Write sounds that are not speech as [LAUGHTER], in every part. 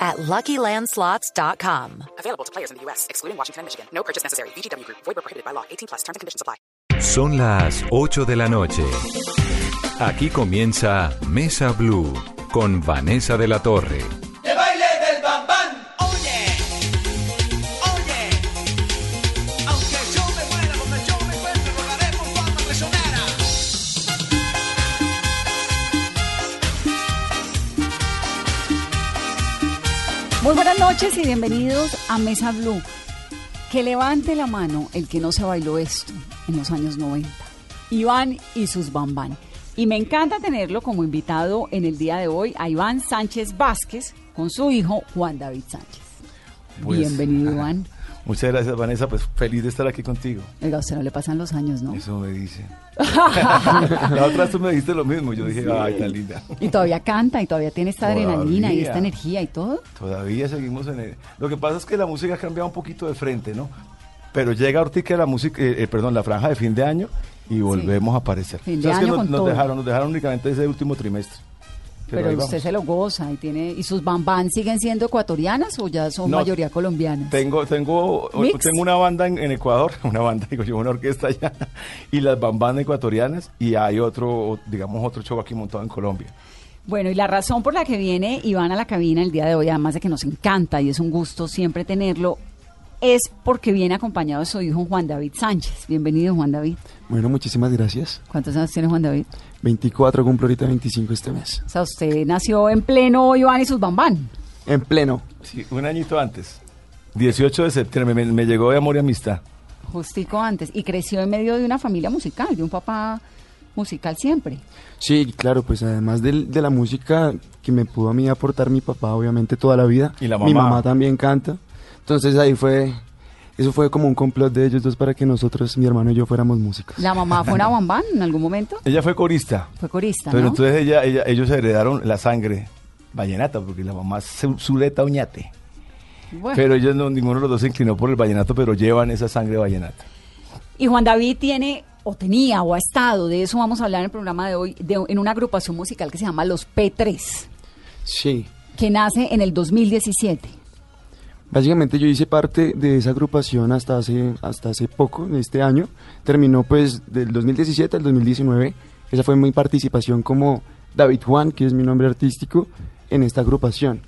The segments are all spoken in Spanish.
at LuckyLandSlots.com. Available to players in the U.S., excluding Washington and Michigan. No purchase necessary. VGW Group. Void where prohibited by law. 18 plus. Terms and conditions apply. Son las 8 de la noche. Aquí comienza Mesa Blue con Vanessa de la Torre. Muy buenas noches y bienvenidos a Mesa Blue. Que levante la mano el que no se bailó esto en los años 90. Iván y sus bambán. Y me encanta tenerlo como invitado en el día de hoy a Iván Sánchez Vázquez con su hijo Juan David Sánchez. Pues, Bienvenido, [LAUGHS] Iván. Muchas gracias, Vanessa. Pues feliz de estar aquí contigo. Oiga, usted no le pasan los años, ¿no? Eso me dice. [LAUGHS] La otra vez tú me dijiste lo mismo. Yo dije, ay, tan linda. Y todavía canta y todavía tiene esta adrenalina y esta energía y todo. Todavía seguimos en el... Lo que pasa es que la música ha cambiado un poquito de frente, ¿no? Pero llega ahorita la música, eh, eh, perdón, la franja de fin de año y volvemos a aparecer. Fin de ¿Sabes que año nos, con nos todo. dejaron, nos dejaron únicamente ese último trimestre. Pero, usted se lo goza y tiene. ¿Y sus bambán siguen siendo ecuatorianas o ya son No, mayoría colombianas? Tengo, tengo, Mix. tengo una banda en, en Ecuador, [LAUGHS] una banda, digo yo, una orquesta allá, y las bambanas ecuatorianas, y hay otro, digamos, otro show aquí montado en Colombia. Bueno, y la razón por la que viene Iván a la cabina el día de hoy, además de que nos encanta y es un gusto siempre tenerlo, es porque viene acompañado de su hijo Juan David Sánchez. Bienvenido, Juan David. Bueno, muchísimas gracias. ¿Cuántos años tiene Juan David? 24, cumplo ahorita 25 este mes. O sea, usted nació en pleno Iván y sus bambán. En pleno. Sí, un añito antes. 18 de septiembre me, me llegó de amor y amistad. Justico antes. Y creció en medio de una familia musical, de un papá musical siempre. Sí, claro, pues además de, la música que me pudo a mí aportar mi papá, obviamente, toda la vida. Y la Mi mamá. mamá también canta. Entonces ahí fue, eso fue como un complot de ellos dos para que nosotros, mi hermano y yo, fuéramos músicos. ¿La mamá fue una [LAUGHS] bambán en algún momento? Ella fue corista, Fue corista, pero ¿no? entonces ella, ella, ellos heredaron la sangre vallenata, porque la mamá es Zuleta Oñate. Bueno. Pero ellos no, ninguno de los dos se inclinó por el vallenato, pero llevan esa sangre vallenata. Y Juan David tiene, o tenía, o ha estado, de eso vamos a hablar en el programa de hoy, de- en una agrupación musical que se llama Los P3, Sí. que nace en el 2017. Básicamente yo hice parte de esa agrupación hasta hace, hasta hace poco, en este año. Terminó pues del 2017 al 2019. Esa fue mi participación como David Juan, que es mi nombre artístico, en esta agrupación.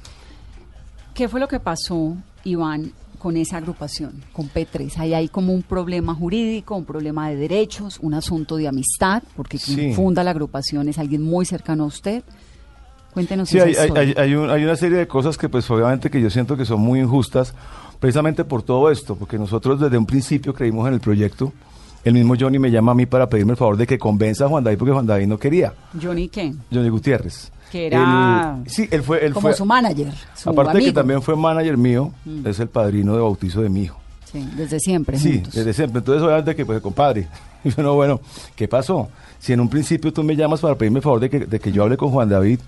¿Qué fue lo que pasó, Iván, con esa agrupación, con P3? Ahí hay como un problema jurídico, un problema de derechos, un asunto de amistad, porque quien Sí. funda la agrupación es alguien muy cercano a usted. Cuéntenos Sí, esa hay, hay, historia. hay- hay un- hay una serie de cosas que pues obviamente que yo siento que son muy injustas, precisamente por todo esto, porque nosotros desde un principio creímos en el proyecto. El mismo Johnny me llama a mí para pedirme el favor de que convenza a Juan David, porque Juan David no quería. Johnny qué? Johnny Gutiérrez. Que era Él- sí, él fue... Él como fue su manager, su aparte de que amigo. Mm. también fue manager mío, es el padrino de bautizo de mi hijo. Sí, desde siempre Sí, juntos. desde siempre. Entonces, obviamente que, pues, compadre, y [LAUGHS] yo, no, bueno, ¿qué pasó? Si en un principio tú me llamas para pedirme el favor de que, de que yo hable con Juan David,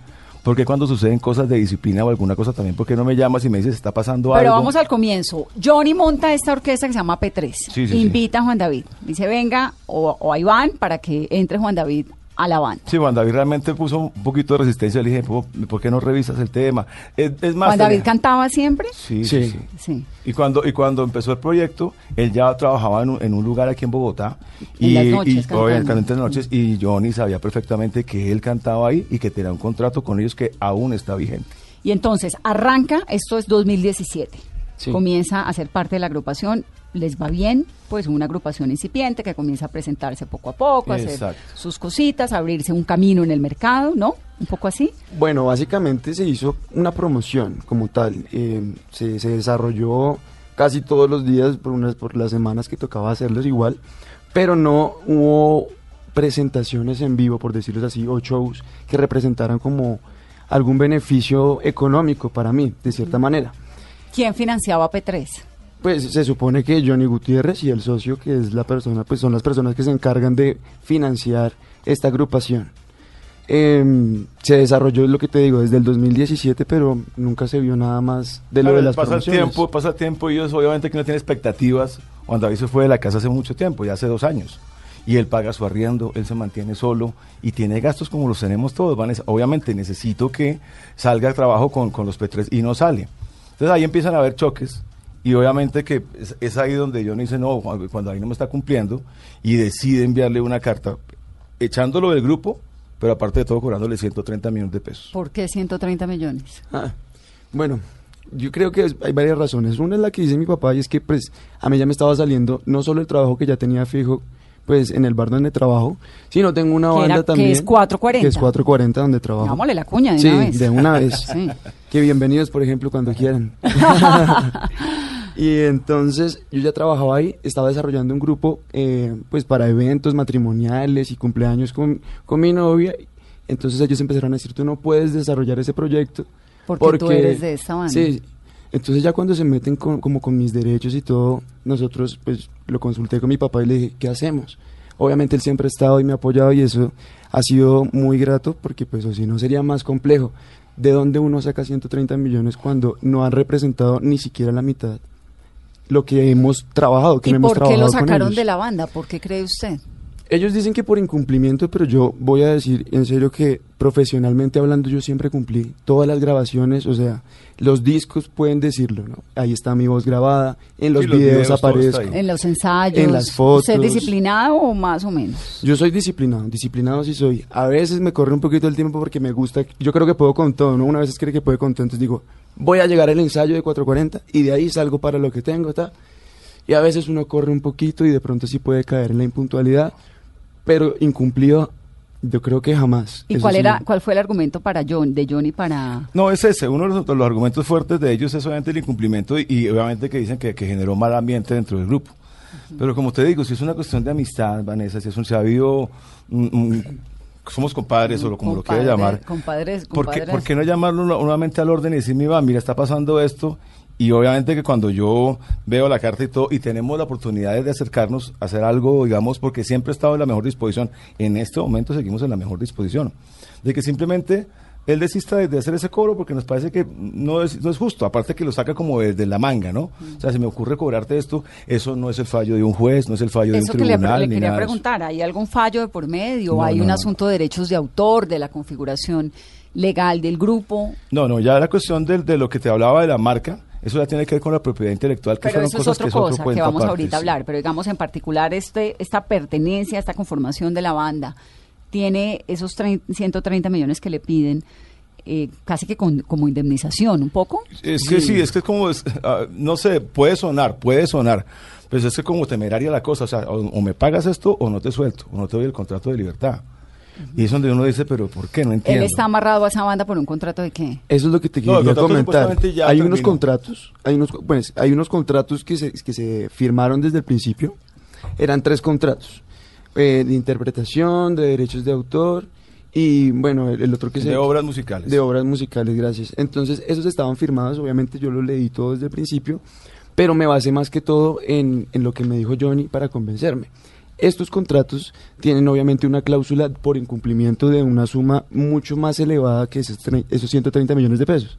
porque cuando suceden cosas de disciplina o alguna cosa también, ¿por qué no me llamas y me dices, está pasando Pero algo? vamos al comienzo. Johnny monta esta orquesta que se llama P3. Sí, sí, Invita a Juan David. Dice, venga, o, o a Iván para que entre Juan David a la banda. Sí, Juan David realmente puso un poquito de resistencia. Le dije, "¿Por- ¿por qué no revisas el tema? Es, es más... Juan David tenía- cantaba siempre. Sí, sí, Sí. sí. Sí. Y cuando, y cuando empezó el proyecto, él ya trabajaba en un, en un lugar aquí en Bogotá. En y, las noches y, cantando. obviamente en las noches. Y Johnny sabía perfectamente que él cantaba ahí y que tenía un contrato con ellos que aún está vigente. Y entonces arranca, esto es 2017. Sí. Comienza a ser parte de la agrupación. Les va bien, pues una agrupación incipiente que comienza a presentarse poco a poco, a hacer sus cositas, a abrirse un camino en el mercado, ¿no? Un poco así. Bueno, básicamente se hizo una promoción como tal. Eh, se, se desarrolló casi todos los días por, unas, por las semanas que tocaba hacerlos igual, pero no hubo presentaciones en vivo, por decirlo así, o shows que representaran como algún beneficio económico para mí, de cierta manera. ¿Quién financiaba P3? Pues se supone que Johnny Gutiérrez y el socio, que es la persona, pues son las personas que se encargan de financiar esta agrupación. Em, se desarrolló lo que te digo desde el 2017, pero nunca se vio nada más de lo Claro, de las pasa el promociones. tiempo, pasa el tiempo y ellos obviamente que no tienen expectativas. Juan David se fue de la casa hace mucho tiempo, ya hace dos años. Y él paga su arriendo, él se mantiene solo y tiene gastos como los tenemos todos. Vanessa. Obviamente necesito que salga a trabajo con, con los P3 y no sale. Entonces ahí empiezan a haber choques y obviamente que es, es ahí donde yo no dice no, cuando ahí no me está cumpliendo y decide enviarle una carta echándolo del grupo, pero aparte de todo cobrándole 130 millones de pesos. ¿Por qué 130 millones? Ah, bueno, yo creo que hay varias razones. Una es la que dice mi papá y es que pues a mí ya me estaba saliendo no solo el trabajo que ya tenía fijo pues en el bar donde trabajo, sino tengo una banda era- que también es 440. que es 440 donde trabajo. Dámosle la cuña de sí, una vez. de una vez. [LAUGHS] Sí. Que bienvenidos, por ejemplo, cuando quieran. [LAUGHS] y entonces yo ya trabajaba ahí, estaba desarrollando un grupo eh, pues para eventos matrimoniales y cumpleaños con, con mi novia. Entonces ellos empezaron a decir, tú no puedes desarrollar ese proyecto. Porque tú eres de esta banda. Sí. Entonces ya cuando se meten con, como con mis derechos y todo, nosotros pues lo consulté con mi papá y le dije, ¿qué hacemos? Obviamente él siempre ha estado y me ha apoyado y eso ha sido muy grato porque pues o si no sería más complejo. ¿De dónde uno saca 130 millones cuando no han representado ni siquiera la mitad lo que hemos trabajado, que ¿Y hemos por qué trabajado lo sacaron de la banda? ¿Por qué cree usted? Ellos dicen que por incumplimiento, pero yo voy a decir en serio que profesionalmente hablando yo siempre cumplí todas las grabaciones, o sea, los discos pueden decirlo, ¿no? Ahí está mi voz grabada, en los, Sí, los videos, videos, aparezco. En los ensayos. En las fotos. ¿Usted es disciplinado o más o menos? Yo soy disciplinado, disciplinado sí soy. A veces me corre un poquito el tiempo porque me gusta, yo creo que puedo con todo, ¿no? Una vez cree que puede con todo, entonces digo, voy a llegar al ensayo de 440 y de ahí salgo para lo que tengo, ¿está? Y a veces uno corre un poquito y de pronto sí puede caer en la impuntualidad, pero incumplido yo creo que jamás. ¿Y Eso cuál sí. era, cuál fue el argumento para John, de Johnny para No, es ese. Uno de los, los argumentos fuertes de ellos es obviamente el incumplimiento y, y obviamente que dicen que, que generó mal ambiente dentro del grupo. Pero como te digo, si es una cuestión de amistad, Vanessa, si es un, se ha habido, mm, mm, somos compadres o lo, como lo quiera llamar, compadres- ¿por qué, compadres? por qué no llamarlo nu- nuevamente al orden y decir, mira, mira, está pasando esto? Y obviamente que cuando yo veo la carta y todo, y tenemos la oportunidad de acercarnos a hacer algo, digamos, porque siempre he estado en la mejor disposición, en este momento seguimos en la mejor disposición, de que simplemente él desista de, de hacer ese cobro porque nos parece que no es, no es justo, aparte que lo saca como desde la manga, ¿no? O sea, se me ocurre cobrarte esto, eso no es el fallo de un juez, no es el fallo de un Eso que le, tribunal, le ni quería de eso. preguntar, ¿hay algún fallo de por medio? No, ¿Hay no, un asunto de derechos de autor, de la configuración legal del grupo? No, no, ya la cuestión del- de, lo que te hablaba de la marca, eso ya tiene que ver con la propiedad intelectual, que Pero fueron eso es cosas otra que es otro cosa que vamos aparte, ahorita a sí. hablar. Pero digamos en particular este, esta pertenencia, esta conformación de la banda, tiene esos trein- 130 millones que le piden, eh, casi que con- como indemnización, un poco. Es que sí, es que es como, es- ah, no sé, puede sonar, puede sonar, pero es que como temeraria la cosa, o sea, o, o me pagas esto o no te suelto, o no te doy el contrato de libertad. Y es donde uno dice, pero ¿por qué? No entiendo. Él está amarrado a esa banda por un contrato de qué? Eso es lo que te No, quería comentar. Hay unos terminó. contratos, hay unos, pues, hay unos contratos que se, que se firmaron desde el principio. Eran tres contratos eh, de interpretación, de derechos de autor y bueno, el, el otro que se de obras musicales. de obras musicales, gracias. Entonces, esos estaban firmados, obviamente yo los leí todo desde el principio, pero me basé más que todo en, en lo que me dijo Johnny para convencerme. Estos contratos tienen obviamente una cláusula por incumplimiento de una suma mucho más elevada que esos, esos 130 millones de pesos.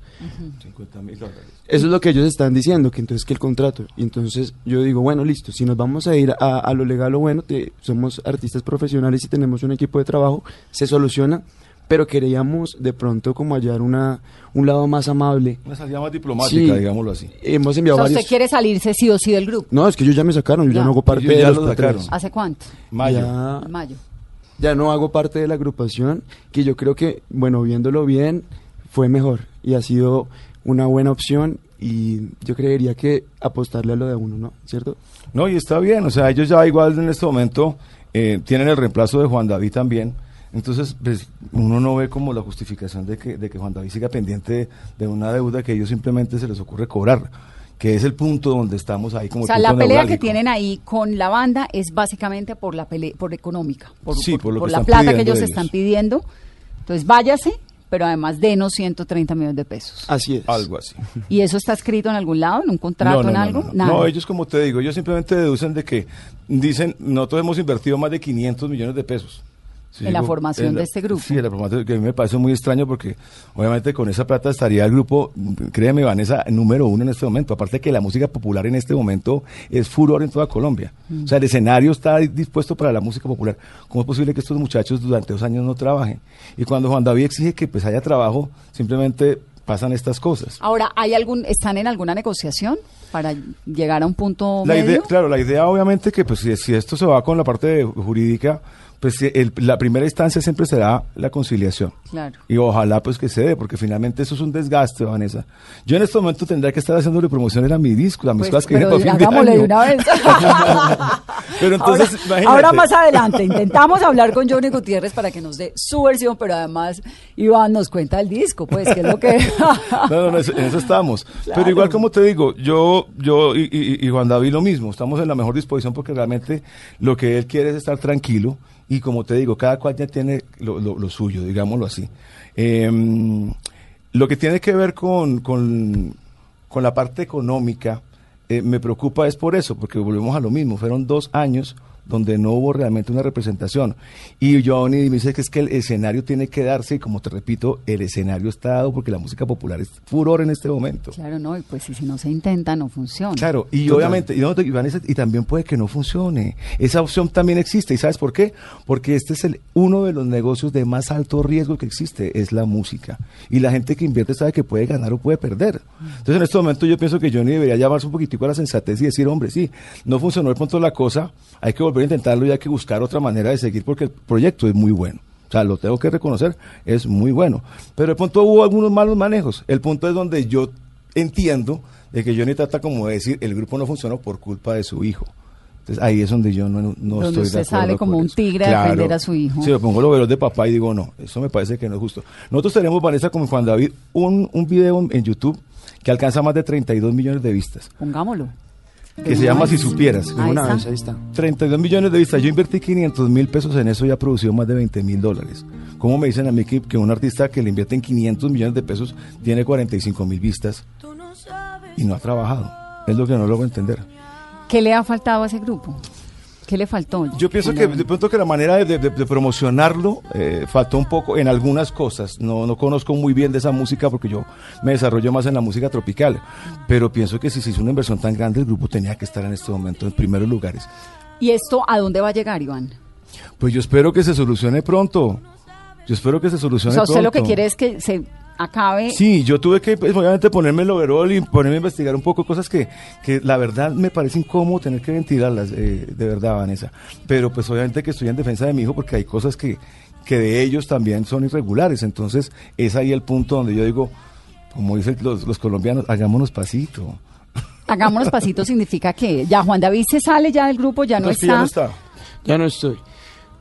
50 mil dólares. Eso es lo que ellos están diciendo, que entonces que el contrato. Y entonces yo digo, bueno, listo, si nos vamos a ir a, a lo legal o bueno, te- somos artistas profesionales y tenemos un equipo de trabajo, se soluciona, pero queríamos de pronto como hallar una, un lado más amable. Una salida más diplomática, Sí. digámoslo así. Hemos O enviado sea, varios... usted quiere salirse sí o sí del grupo. No, es que ellos ya me sacaron, yo ya, Ya. no hago parte de ya los sacaron. ¿Hace cuánto? Mayo. Ya, mayo. ya no hago parte de la agrupación, que yo creo que, bueno, viéndolo bien, fue mejor y ha sido una buena opción y yo creería que apostarle a lo de uno, ¿no? ¿Cierto? No, y está bien, o sea, ellos ya igual en este momento eh, tienen el reemplazo de Juan David también. Entonces, pues, uno no ve como la justificación de que, de que Juan David siga pendiente de, una deuda que ellos simplemente se les ocurre cobrar, que es el punto donde estamos ahí como O sea, la pelea que tienen ahí con la banda es básicamente por la pelea, por económica, por, Sí, por lo que la están plata que ellos ellos. están pidiendo. Entonces váyase, pero además denos 130 millones de pesos. Así es. Algo así. ¿Y eso está escrito en algún lado, en un contrato, No, no, en no, algo? No, no. Nada. No, ellos como te digo, ellos simplemente deducen de que dicen, nosotros hemos invertido más de 500 millones de pesos. Sí, En la formación en la- de este grupo. Sí, en la formación, que a mí me parece muy extraño porque obviamente con esa plata estaría el grupo, créeme Vanessa, número uno en este momento. Aparte que la música popular en este momento es furor en toda Colombia. Mm. O sea, el escenario está dispuesto para la música popular. ¿Cómo es posible que estos muchachos durante dos años no trabajen? Y cuando Juan David exige que pues haya trabajo, simplemente pasan estas cosas. Ahora, ¿hay algún, ¿están en alguna negociación para llegar a un punto La medio? idea, claro, la idea obviamente que pues si, si esto se va con la parte de- jurídica, pues si el- la primera instancia siempre será la conciliación. Claro. Y ojalá pues que se dé, porque finalmente eso es un desgaste, Vanessa. Yo en este momento tendría que estar haciéndole promoción a mi disco, a mis Pues, cosas que pero vienen para fin de año. una vez. [LAUGHS] [LAUGHS] Pero entonces, ahora, imagínate. ahora más adelante intentamos hablar con Johnny Gutiérrez para que nos dé su versión, pero además Iván nos cuenta el disco, pues, que es lo que... [LAUGHS] No, no, en eso estamos. Claro. Pero igual como te digo, yo, yo y, y- y Juan David lo mismo, estamos en la mejor disposición porque realmente lo que él quiere es estar tranquilo y como te digo, cada cual ya tiene lo, lo- lo suyo, digámoslo así. Em, lo que tiene que ver con, con, con la parte económica, eh, me preocupa es por eso, porque volvemos a lo mismo, fueron dos años donde no hubo realmente una representación. Y Johnny me dice que es que el escenario tiene que darse, y como te repito, el escenario está dado porque la música popular es furor en este momento. Claro, no, y pues y si no se intenta, no funciona. Claro, y Total. obviamente, y, no, y Vanessa, y también puede que no funcione. Esa opción también existe. ¿Y sabes por qué? Porque este es el, uno de los negocios de más alto riesgo que existe, es la música. Y la gente que invierte sabe que puede ganar o puede perder. Entonces, en este momento yo pienso que Johnny debería llamarse un poquitico a la sensatez y decir, hombre, sí, no funcionó el punto de la cosa, hay que volver a intentarlo y hay que buscar otra manera de seguir porque el proyecto es muy bueno. O sea, lo tengo que reconocer, es muy bueno. Pero el punto hubo algunos malos manejos. El punto es donde yo entiendo de que Johnny trata como de decir, el grupo no funcionó por culpa de su hijo. Entonces ahí es donde yo no, no Donde estoy usted de acuerdo sale como un tigre a defender a su hijo. Sí, me pongo los velos de papá y digo, no, eso me parece que no es justo. Nosotros tenemos, Vanessa, como Juan David, un, un video en, en YouTube que alcanza más de 32 millones de vistas, Pongámoslo. Que se llama Si Supieras. Ahí Una está. vez, ahí está. 32 millones de vistas. Yo invertí 500 mil pesos en eso y ha producido más de 20 mil dólares. ¿Cómo me dicen a mí que, que un artista que le invierte en 500 millones de pesos tiene 45 mil vistas y no ha trabajado? Es lo que no logro entender. ¿Qué le ha faltado a ese grupo? ¿Qué le faltó? Yo pienso que de pronto que la manera de, de- de promocionarlo eh, faltó un poco en algunas cosas. No, no conozco muy bien de esa música porque yo me desarrollo más en la música tropical. Pero pienso que si se hizo una inversión tan grande, el grupo tenía que estar en este momento en primeros lugares. ¿Y esto a dónde va a llegar, Iván? Pues yo espero que se solucione pronto. Yo espero que se O solucione sea, usted lo que pronto. quiere es que se acabe. Sí, yo tuve que, pues, obviamente, ponerme el overall y ponerme a investigar un poco cosas que, que la verdad me parece incómodo tener que ventilarlas, eh, de verdad, Vanessa. Pero, pues, obviamente que estoy en defensa de mi hijo porque hay cosas que, que de ellos también son irregulares. Entonces, es ahí el punto donde yo digo, como dicen los, los colombianos, hagámonos pasito. Hagámonos pasitos [LAUGHS] significa que ya Juan David se sale ya del grupo, ya no está. ya no está. Ya no estoy.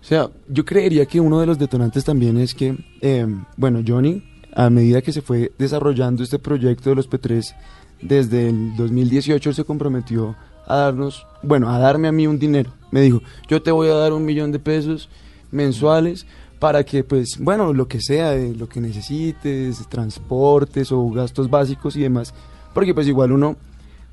O sea, yo creería que uno de los detonantes también es que, eh, bueno, Johnny, a medida que se fue desarrollando este proyecto de los P3, desde el 2018 él se comprometió a darnos, bueno, a darme a mí un dinero. Me dijo, yo te voy a dar un millón de pesos mensuales para que, pues, bueno, lo que sea, de lo que necesites, transportes o gastos básicos y demás. Porque pues igual uno,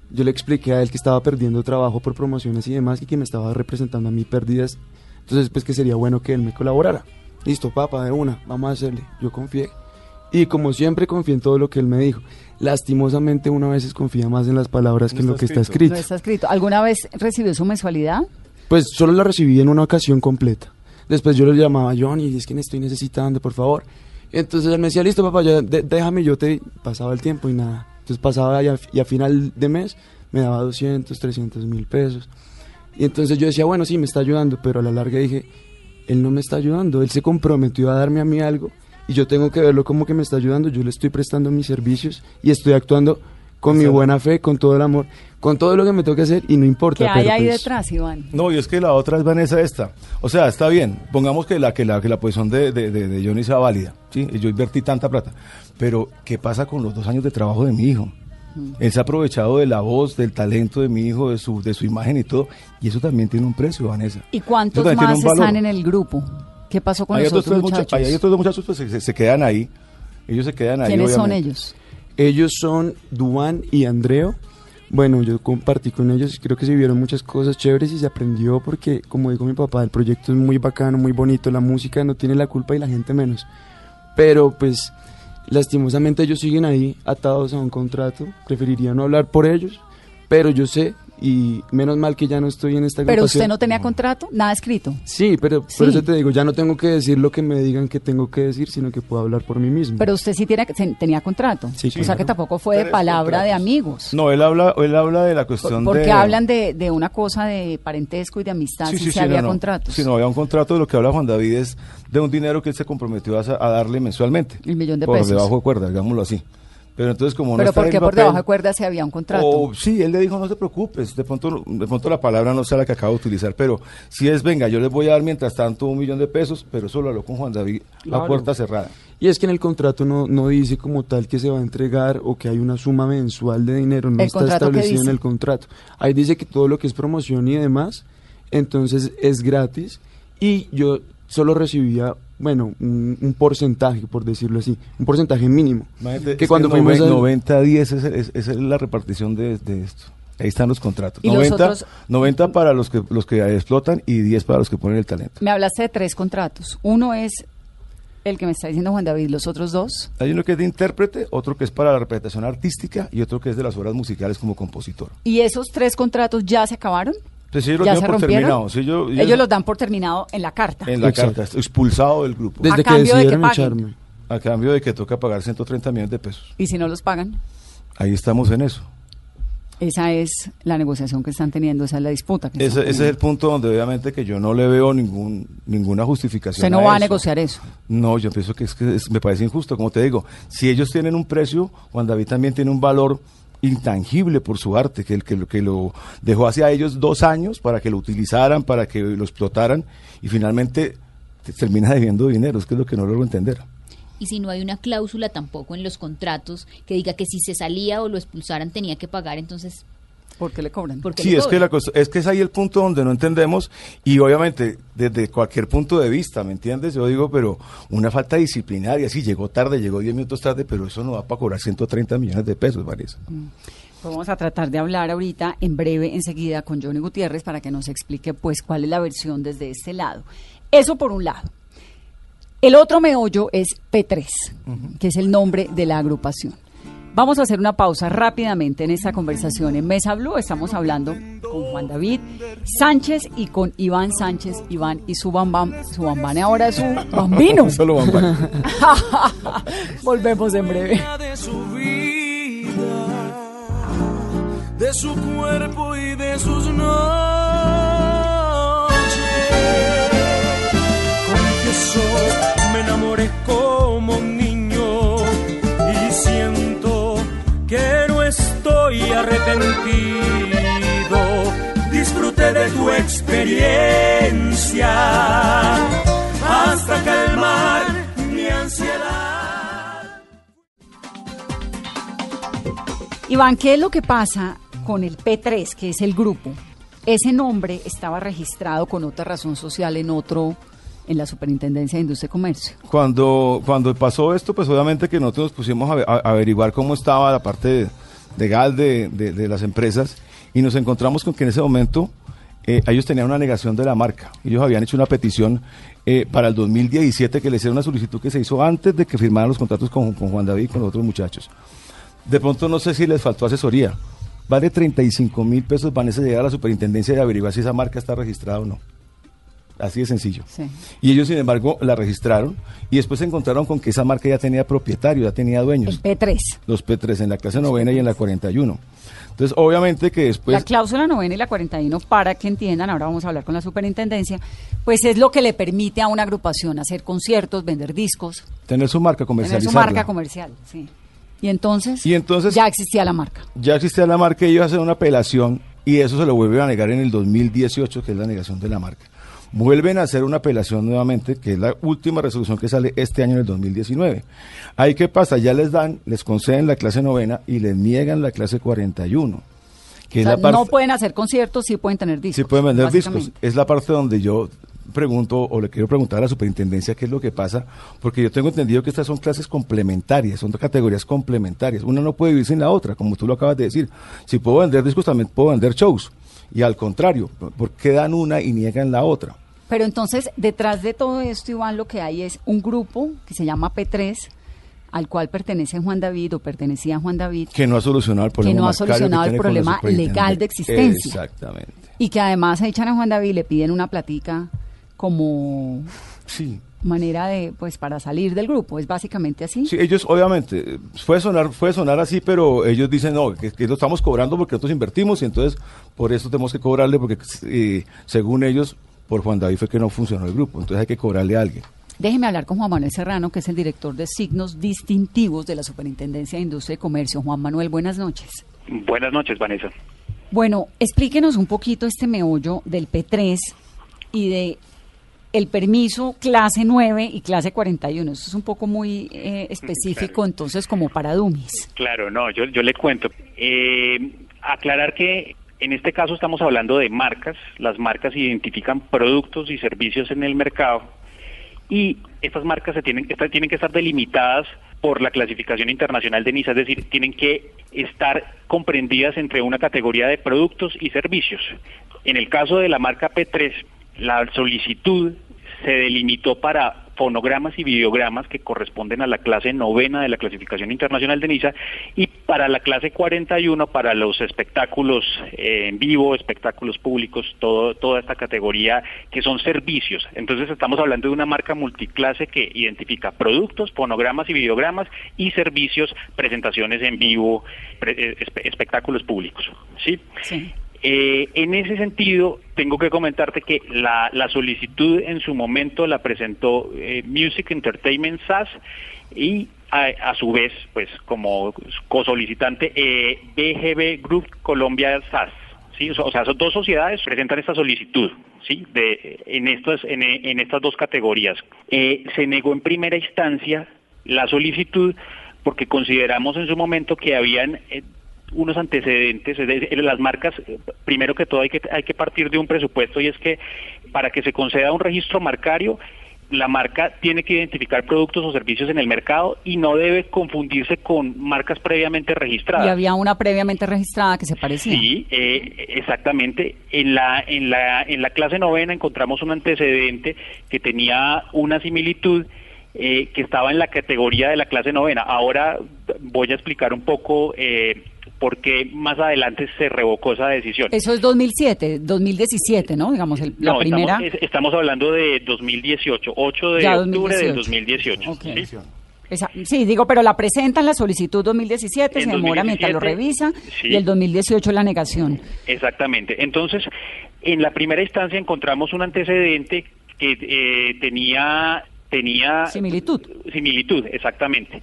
yo le expliqué a él que estaba perdiendo trabajo por promociones y demás y que me estaba representando a mí pérdidas. Entonces, pues que sería bueno que él me colaborara. Listo, papá, de una, vamos a hacerle. Yo confié. Y como siempre confié en todo lo que él me dijo. Lastimosamente uno a veces confía más en las palabras No que en lo que está escrito. No está escrito. ¿Alguna vez recibió su mensualidad? Pues solo la recibí en una ocasión completa. Después yo le llamaba a Johnny, es que me estoy necesitando, por favor. Y entonces él me decía, listo papá, ya de- déjame, yo te pasaba el tiempo y nada. Entonces pasaba y a, y a final de mes me daba 200, 300 mil pesos. Y entonces yo decía, bueno, sí, me está ayudando, pero a la larga dije, él no me está ayudando, él se comprometió a darme a mí algo y yo tengo que verlo como que me está ayudando, yo le estoy prestando mis servicios y estoy actuando con mi buena fe, con todo el amor, con todo lo que me toque hacer y no importa. ¿Qué hay pero ahí pues- detrás, Iván? No, y es que la otra es Vanessa esta. O sea, está bien, pongamos que la, que la, que la posición de, de, de- de Johnny sea válida, ¿sí? Yo invertí tanta plata. Pero, ¿qué pasa con los dos años de trabajo de mi hijo? Él se ha aprovechado de la voz, del talento de mi hijo, de su, de su imagen y todo. Y eso también tiene un precio, Vanessa. ¿Y cuántos más están en el grupo? ¿Qué pasó con hay los otros otros muchachos? hay otros dos muchachos pues, se, se- quedan ahí. Ellos se quedan ahí. ¿Quiénes son obviamente. ellos? Ellos son Duan y Andreo. Bueno, yo compartí con ellos y creo que se vieron muchas cosas chéveres y se aprendió porque, como dijo mi papá, el proyecto es muy bacano, muy bonito, la música no tiene la culpa y la gente menos. Pero pues, lastimosamente ellos siguen ahí atados a un contrato. Preferiría no hablar por ellos, pero yo sé y menos mal que ya no estoy en esta Pero agrupación. usted no tenía contrato, nada escrito. Sí, pero Sí. por eso te digo, ya no tengo que decir lo que me digan que tengo que decir, sino que puedo hablar por mí mismo. Pero usted sí tiene, tenía contrato. Sí, o sea que tampoco fue de palabra de amigos. No, él habla, él habla de la Por- cuestión porque de... hablan de, de una cosa de parentesco y de amistad, si se había no, contratos. Sí, no, había un contrato. Lo que habla Juan David es de un dinero que él se comprometió a, a darle mensualmente. El millón de por pesos. debajo de cuerda, digámoslo así. Pero entonces, como no Pero está ¿por en qué el por debajo de cuerda si había un contrato? O sí, él le dijo, no te preocupes, de pronto, de pronto la palabra no sea la que acabo de utilizar, pero si es, venga, yo les voy a dar mientras tanto un millón de pesos, pero eso lo habló con Juan David a Claro. puerta cerrada. Y es que en el contrato no, no dice como tal que se va a entregar o que hay una suma mensual de dinero, no ¿El está establecido en el contrato. Ahí dice que todo lo que es promoción y demás, entonces es gratis y yo solo recibía, bueno, un, un porcentaje, por decirlo así, un porcentaje mínimo. Imagínate, que es cuando fuimos al- 90-10 es, es- esa es la repartición de, de esto. Ahí están los contratos. ¿Y los 90, otros? 90 para los que, los que explotan y 10 para los que ponen el talento. Me hablaste de tres contratos. Uno es el que me está diciendo Juan David, los otros dos. Hay uno que es de intérprete, otro que es para la representación artística y otro que es de las obras musicales como compositor. ¿Y esos tres contratos ya se acabaron? Entonces ellos lo ¿Ya tienen se por rompieron? terminado. Sí, yo- yo- Ellos los dan por terminado en la carta. en la Exacto. carta, expulsado del grupo. Desde A que cambio de que decidieron paguen. echarme. A cambio de que toca pagar 130 millones de pesos. Y si no los pagan, Ahí estamos en eso. esa es la negociación que están teniendo, esa es la disputa. Que Ese, es el punto donde obviamente que yo no le veo ningún ninguna justificación. Usted no va a negociar eso. No, yo pienso que es que es- me parece injusto, como te digo, si ellos tienen un precio, Juan David también tiene un valor intangible por su arte, que, que, lo, que lo dejó hacia ellos dos años para que lo utilizaran, para que lo explotaran y finalmente te termina debiendo dinero, es que es lo que no logro entender. y si no hay una cláusula tampoco en los contratos que diga que si se salía o lo expulsaran tenía que pagar, entonces, ¿Por qué le cobran? ¿por qué Sí, le es que, cobran? la cosa- es que es ahí el punto donde no entendemos y obviamente desde cualquier punto de vista, ¿me entiendes? Yo digo, pero una falta disciplinaria, sí, llegó tarde, llegó 10 minutos tarde, pero eso no va para cobrar 130 millones de pesos, Vanessa. Pues Vamos a tratar de hablar ahorita, en breve, enseguida, con Johnny Gutiérrez para que nos explique pues cuál es la versión desde este lado. Eso por un lado. El otro meollo es P3, que es el nombre de la agrupación. Vamos a hacer una pausa rápidamente en esta conversación en Mesa Blue. Estamos hablando con Juan David Sánchez y con Iván Sánchez. Iván y su bambam, su bambán ahora es su bambino. [LAUGHS] Solo para- [LAUGHS] Volvemos en breve. de su vida, de su cuerpo y de sus noches. Confieso, me enamoré como que no estoy arrepentido. Disfruté de tu experiencia hasta calmar mi ansiedad. Iván, ¿qué es lo que pasa con el P3, que es el grupo? Ese nombre estaba registrado con otra razón social en otro, en la Superintendencia de Industria y Comercio. Cuando, cuando pasó esto, pues obviamente que nosotros nos pusimos a, ve- a- a averiguar cómo estaba la parte legal de, de- de las empresas y nos encontramos con que en ese momento eh, ellos tenían una negación de la marca. Ellos habían hecho una petición eh, para el 2017 que les hicieron una solicitud que se hizo antes de que firmaran los contratos con, con Juan David y con los otros muchachos. De pronto no sé si les faltó asesoría. Vale 35 mil pesos, van a llegar a la superintendencia y averiguar si esa marca está registrada o no. Así de sencillo. Sí. Y ellos, sin embargo, la registraron y después se encontraron con que esa marca ya tenía propietario, ya tenía El dueños. P3. Los P3 en la clase novena y en la 41. Entonces, obviamente que después... la cláusula novena y la 41, para que entiendan, ahora vamos a hablar con la superintendencia, pues es lo que le permite a una agrupación hacer conciertos, vender discos, tener su marca, tener comercializarla. su marca comercial. Sí. Y entonces, Y entonces- ya existía la marca. ya existía la marca y ellos hacen una apelación y eso se lo vuelven a negar en el 2018, que es la negación de la marca. Vuelven a hacer una apelación nuevamente, que es la última resolución que sale este año en el 2019. Ahí qué pasa, ya les dan, les conceden la clase novena y les niegan la clase 41. Que O sea, es la parte, no pueden hacer conciertos, sí pueden tener discos. sí pueden vender discos. Es la parte donde yo pregunto o le quiero preguntar a la superintendencia qué es lo que pasa, porque yo tengo entendido que estas son clases complementarias, son categorías complementarias. Una no puede vivir sin la otra, como tú lo acabas de decir. Si puedo vender discos, también puedo vender shows. Y al contrario, ¿por qué dan una y niegan la otra? Pero entonces, detrás de todo esto, Iván, lo que hay es un grupo que se llama P3, al cual pertenece Juan David o pertenecía Juan David, Que no ha solucionado el problema. que no ha bancario solucionado el tiene con la problema superintendente. legal de existencia. Exactamente. Y que además echan a Juan David y le piden una platica como Sí. manera de, pues, para salir del grupo. Es básicamente así. Sí, ellos obviamente, puede sonar, puede sonar así, pero ellos dicen, no, que, que lo estamos cobrando porque nosotros invertimos y entonces por eso tenemos que cobrarle porque eh, según ellos, por Juan David fue que no funcionó el grupo, entonces hay que cobrarle a alguien. Déjeme hablar con Juan Manuel Serrano, que es el director de signos distintivos de la Superintendencia de Industria y Comercio. Juan Manuel, buenas noches. Buenas noches, Vanessa. Bueno, explíquenos un poquito este meollo del P3 y de el permiso clase 9 y clase 41. Eso es un poco muy eh, específico, entonces, como para dummies. Claro, no, yo, yo le cuento. Eh, aclarar que en este caso estamos hablando de marcas. Las marcas identifican productos y servicios en el mercado y estas marcas tienen, tienen que estar delimitadas por la clasificación internacional de NISA, es decir, tienen que estar comprendidas entre una categoría de productos y servicios. En el caso de la marca P3, la solicitud se delimitó para fonogramas y videogramas que corresponden a la clase novena de la clasificación internacional de NISA y para la clase 41 para los espectáculos eh, en vivo, espectáculos públicos, todo, toda esta categoría que son servicios. Entonces estamos hablando de una marca multiclase que identifica productos, fonogramas y videogramas y servicios, presentaciones en vivo, pre- eh, espe- espectáculos públicos. ¿sí? Sí. Eh, en ese sentido, tengo que comentarte que la, la solicitud en su momento la presentó eh, Music Entertainment SAS y a, su vez, pues como cosolicitante, eh, BGB Group Colombia SAS. ¿sí? O sea- O sea, son dos sociedades presentan esta solicitud. ¿sí? De, en, estas, en, en estas dos categorías. Eh, se negó en primera instancia la solicitud porque consideramos en su momento que habían eh, unos antecedentes, es decir, las marcas, eh, primero que todo hay que, hay que partir de un presupuesto y es que para que se conceda un registro marcario, la marca tiene que identificar productos o servicios en el mercado y no debe confundirse con marcas previamente registradas. Y había una previamente registrada que se parecía. Sí, eh, exactamente. En la, en, la, en la clase novena encontramos un antecedente que tenía una similitud eh, que estaba en la categoría de la clase novena. Ahora voy a explicar un poco eh, por qué más adelante se revocó esa decisión. Eso es 2007, 2017, ¿no? Digamos, el- la no, primera. estamos, es- estamos hablando de 2018, 8 de Ya, octubre del 2018. 2018. Ok. ¿sí? Esa- sí, digo, pero la presentan la solicitud 2017, En se demora mientras lo 2017, revisa, sí. y el 2018 la negación. Exactamente. Entonces, en la primera instancia encontramos un antecedente que eh, tenía tenía Similitud. similitud, exactamente.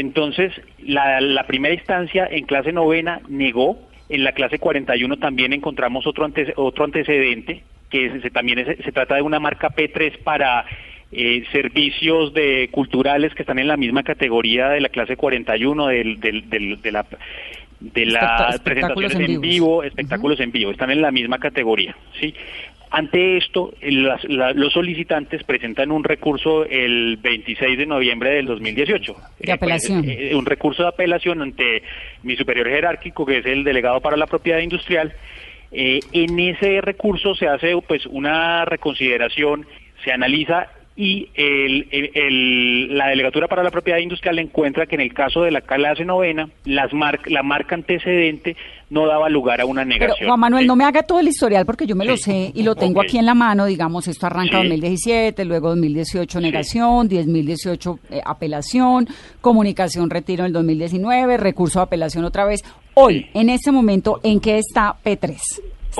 Entonces, la, la primera instancia en clase novena negó. En la clase 41 también encontramos otro antece- otro antecedente que se, se- también es- se trata de una marca P3 para eh, servicios de culturales que están en la misma categoría de la clase 41 del, del, del- de la de las presentaciones en vivo, espectáculos en vivo, están en la misma categoría, ¿sí? Ante esto, las- la- los solicitantes presentan un recurso el 26 de noviembre del 2018. De apelación. eh, un recurso de apelación ante mi superior jerárquico, que es el delegado para la propiedad industrial. Eh, en ese recurso se hace pues una reconsideración, se analiza y el- el- el- la delegatura para la propiedad industrial encuentra que en el caso de la clase novena, las mar- la marca antecedente no daba lugar a una Pero negación. Juan Manuel, ¿sí? no me haga todo el historial porque yo me lo sé y lo tengo aquí en la mano, digamos, esto arranca Sí. 2017, luego 2018 negación, 2018 eh, apelación, comunicación retiro en el 2019, recurso de apelación otra vez. Hoy, en este momento, ¿en qué está P3?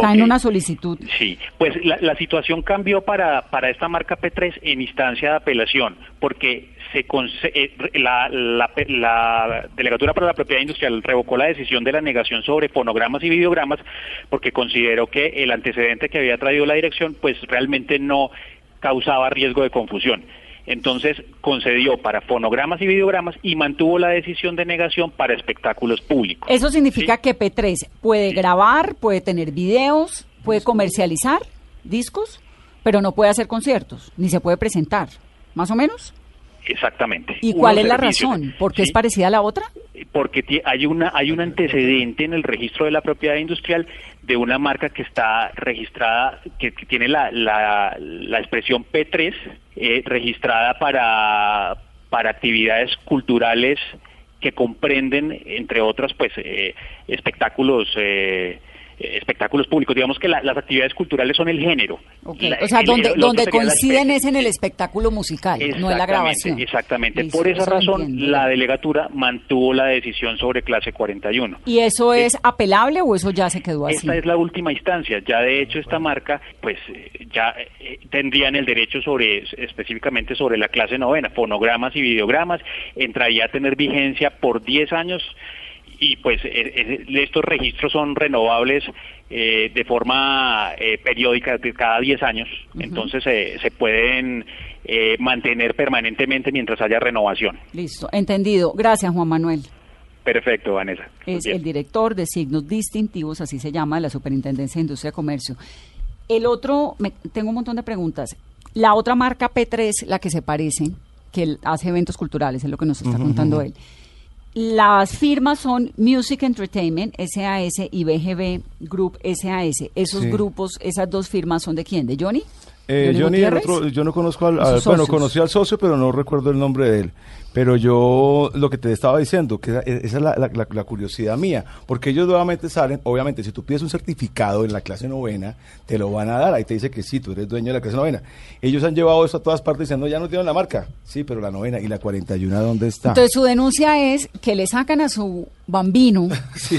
Está en una solicitud. Sí, pues la, la situación cambió para, para esta marca P3 en instancia de apelación, porque se eh, la, la, la Delegatura para la Propiedad Industrial revocó la decisión de la negación sobre fonogramas y videogramas porque consideró que el antecedente que había traído la dirección pues realmente no causaba riesgo de confusión. Entonces concedió para fonogramas y videogramas y mantuvo la decisión de negación para espectáculos públicos. Eso significa Sí. que P3 puede grabar, puede tener videos, puede comercializar discos, pero no puede hacer conciertos, ni se puede presentar, más o menos. Exactamente. ¿Y cuál es la razón? ¿Por qué es parecida a la otra? Porque hay una hay un antecedente en el registro de la propiedad industrial de una marca que está registrada, que, que tiene la, la, la expresión P3 eh, registrada para, para actividades culturales que comprenden, entre otras, pues eh, espectáculos eh, espectáculos públicos. Digamos que la- las actividades culturales son el género. La- o sea, el- donde, el coinciden es en el espectáculo musical, no en la grabación. Exactamente. Por esa razón, la delegatura mantuvo la decisión sobre clase 41. ¿Y eso es apelable o eso ya se quedó así? Esta es la última instancia. Ya de hecho esta marca, pues eh, ya eh, tendrían el derecho sobre específicamente sobre la clase novena, fonogramas y videogramas, entraría a tener vigencia por 10 años y pues eh, eh, estos registros son renovables eh, de forma eh, periódica de cada 10 años, entonces eh, se pueden eh, mantener permanentemente mientras haya renovación. Listo, entendido. Gracias, Juan Manuel. Perfecto, Vanessa. Es Bien. el director de signos distintivos, así se llama, de la Superintendencia de Industria y Comercio. El otro, me- tengo un montón de preguntas. La otra marca P3, la que se parece, que él hace eventos culturales, es lo que nos está contando él. Las firmas son Music Entertainment, SAS, y BGB Group, SAS. Esos Sí. grupos, esas dos firmas son de quién? ¿De Johnny? Eh, Johnny, otro, yo no conozco al, ¿Y sus al- bueno, conocí al socio, pero no recuerdo el nombre de él. Pero yo lo que te estaba diciendo, que esa, esa es la, la- la- la curiosidad mía, porque ellos nuevamente salen, obviamente, si tú pides un certificado en la clase novena, te lo van a dar, ahí te dice que sí, tú eres dueño de la clase novena. Ellos han llevado eso a todas partes diciendo, ya no tienen la marca. Sí, pero la novena y la 41, ¿dónde está? Entonces su denuncia es que le sacan a su bambino [LAUGHS] Sí.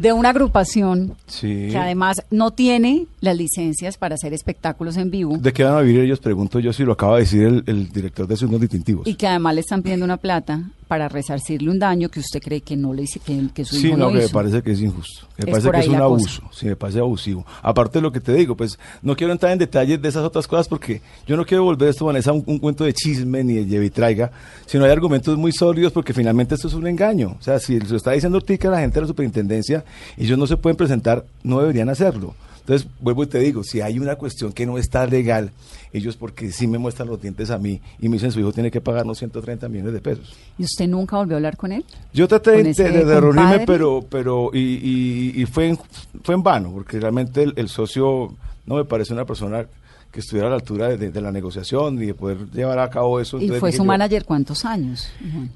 De una agrupación Sí. que además no tiene las licencias para hacer espectáculos en vivo ¿De qué van a vivir ellos? Pregunto yo si lo acaba de decir el, el director de Signos Distintivos. y que además le están pidiendo una plata para resarcirle un daño que usted cree que no le hizo, que, que su Sí, hijo no, no que me parece que es injusto. Me Es parece que es un la cosa. abuso. Sí, me parece abusivo. Aparte de lo que te digo, pues no quiero entrar en detalles de esas otras cosas porque yo no quiero volver esto, Vanessa, un, un cuento de chisme ni de lleve y traiga, sino hay argumentos muy sólidos porque finalmente esto es un engaño. O sea, si lo está diciendo Ortica la gente de la superintendencia, ellos no se pueden presentar, no deberían hacerlo. Entonces, vuelvo y te digo, si hay una cuestión que no está legal, ellos porque sí me muestran los dientes a mí y me dicen su hijo tiene que pagarnos 130 millones de pesos. ¿Y usted nunca volvió a hablar con él? Yo traté ¿Con de, de- de reunirme, pero, pero y, y- y fue, en, fue en vano, porque realmente el, el socio no me parece una persona que estuviera a la altura de, la negociación y de poder llevar a cabo eso. ¿Y fue su yo, manager cuántos años?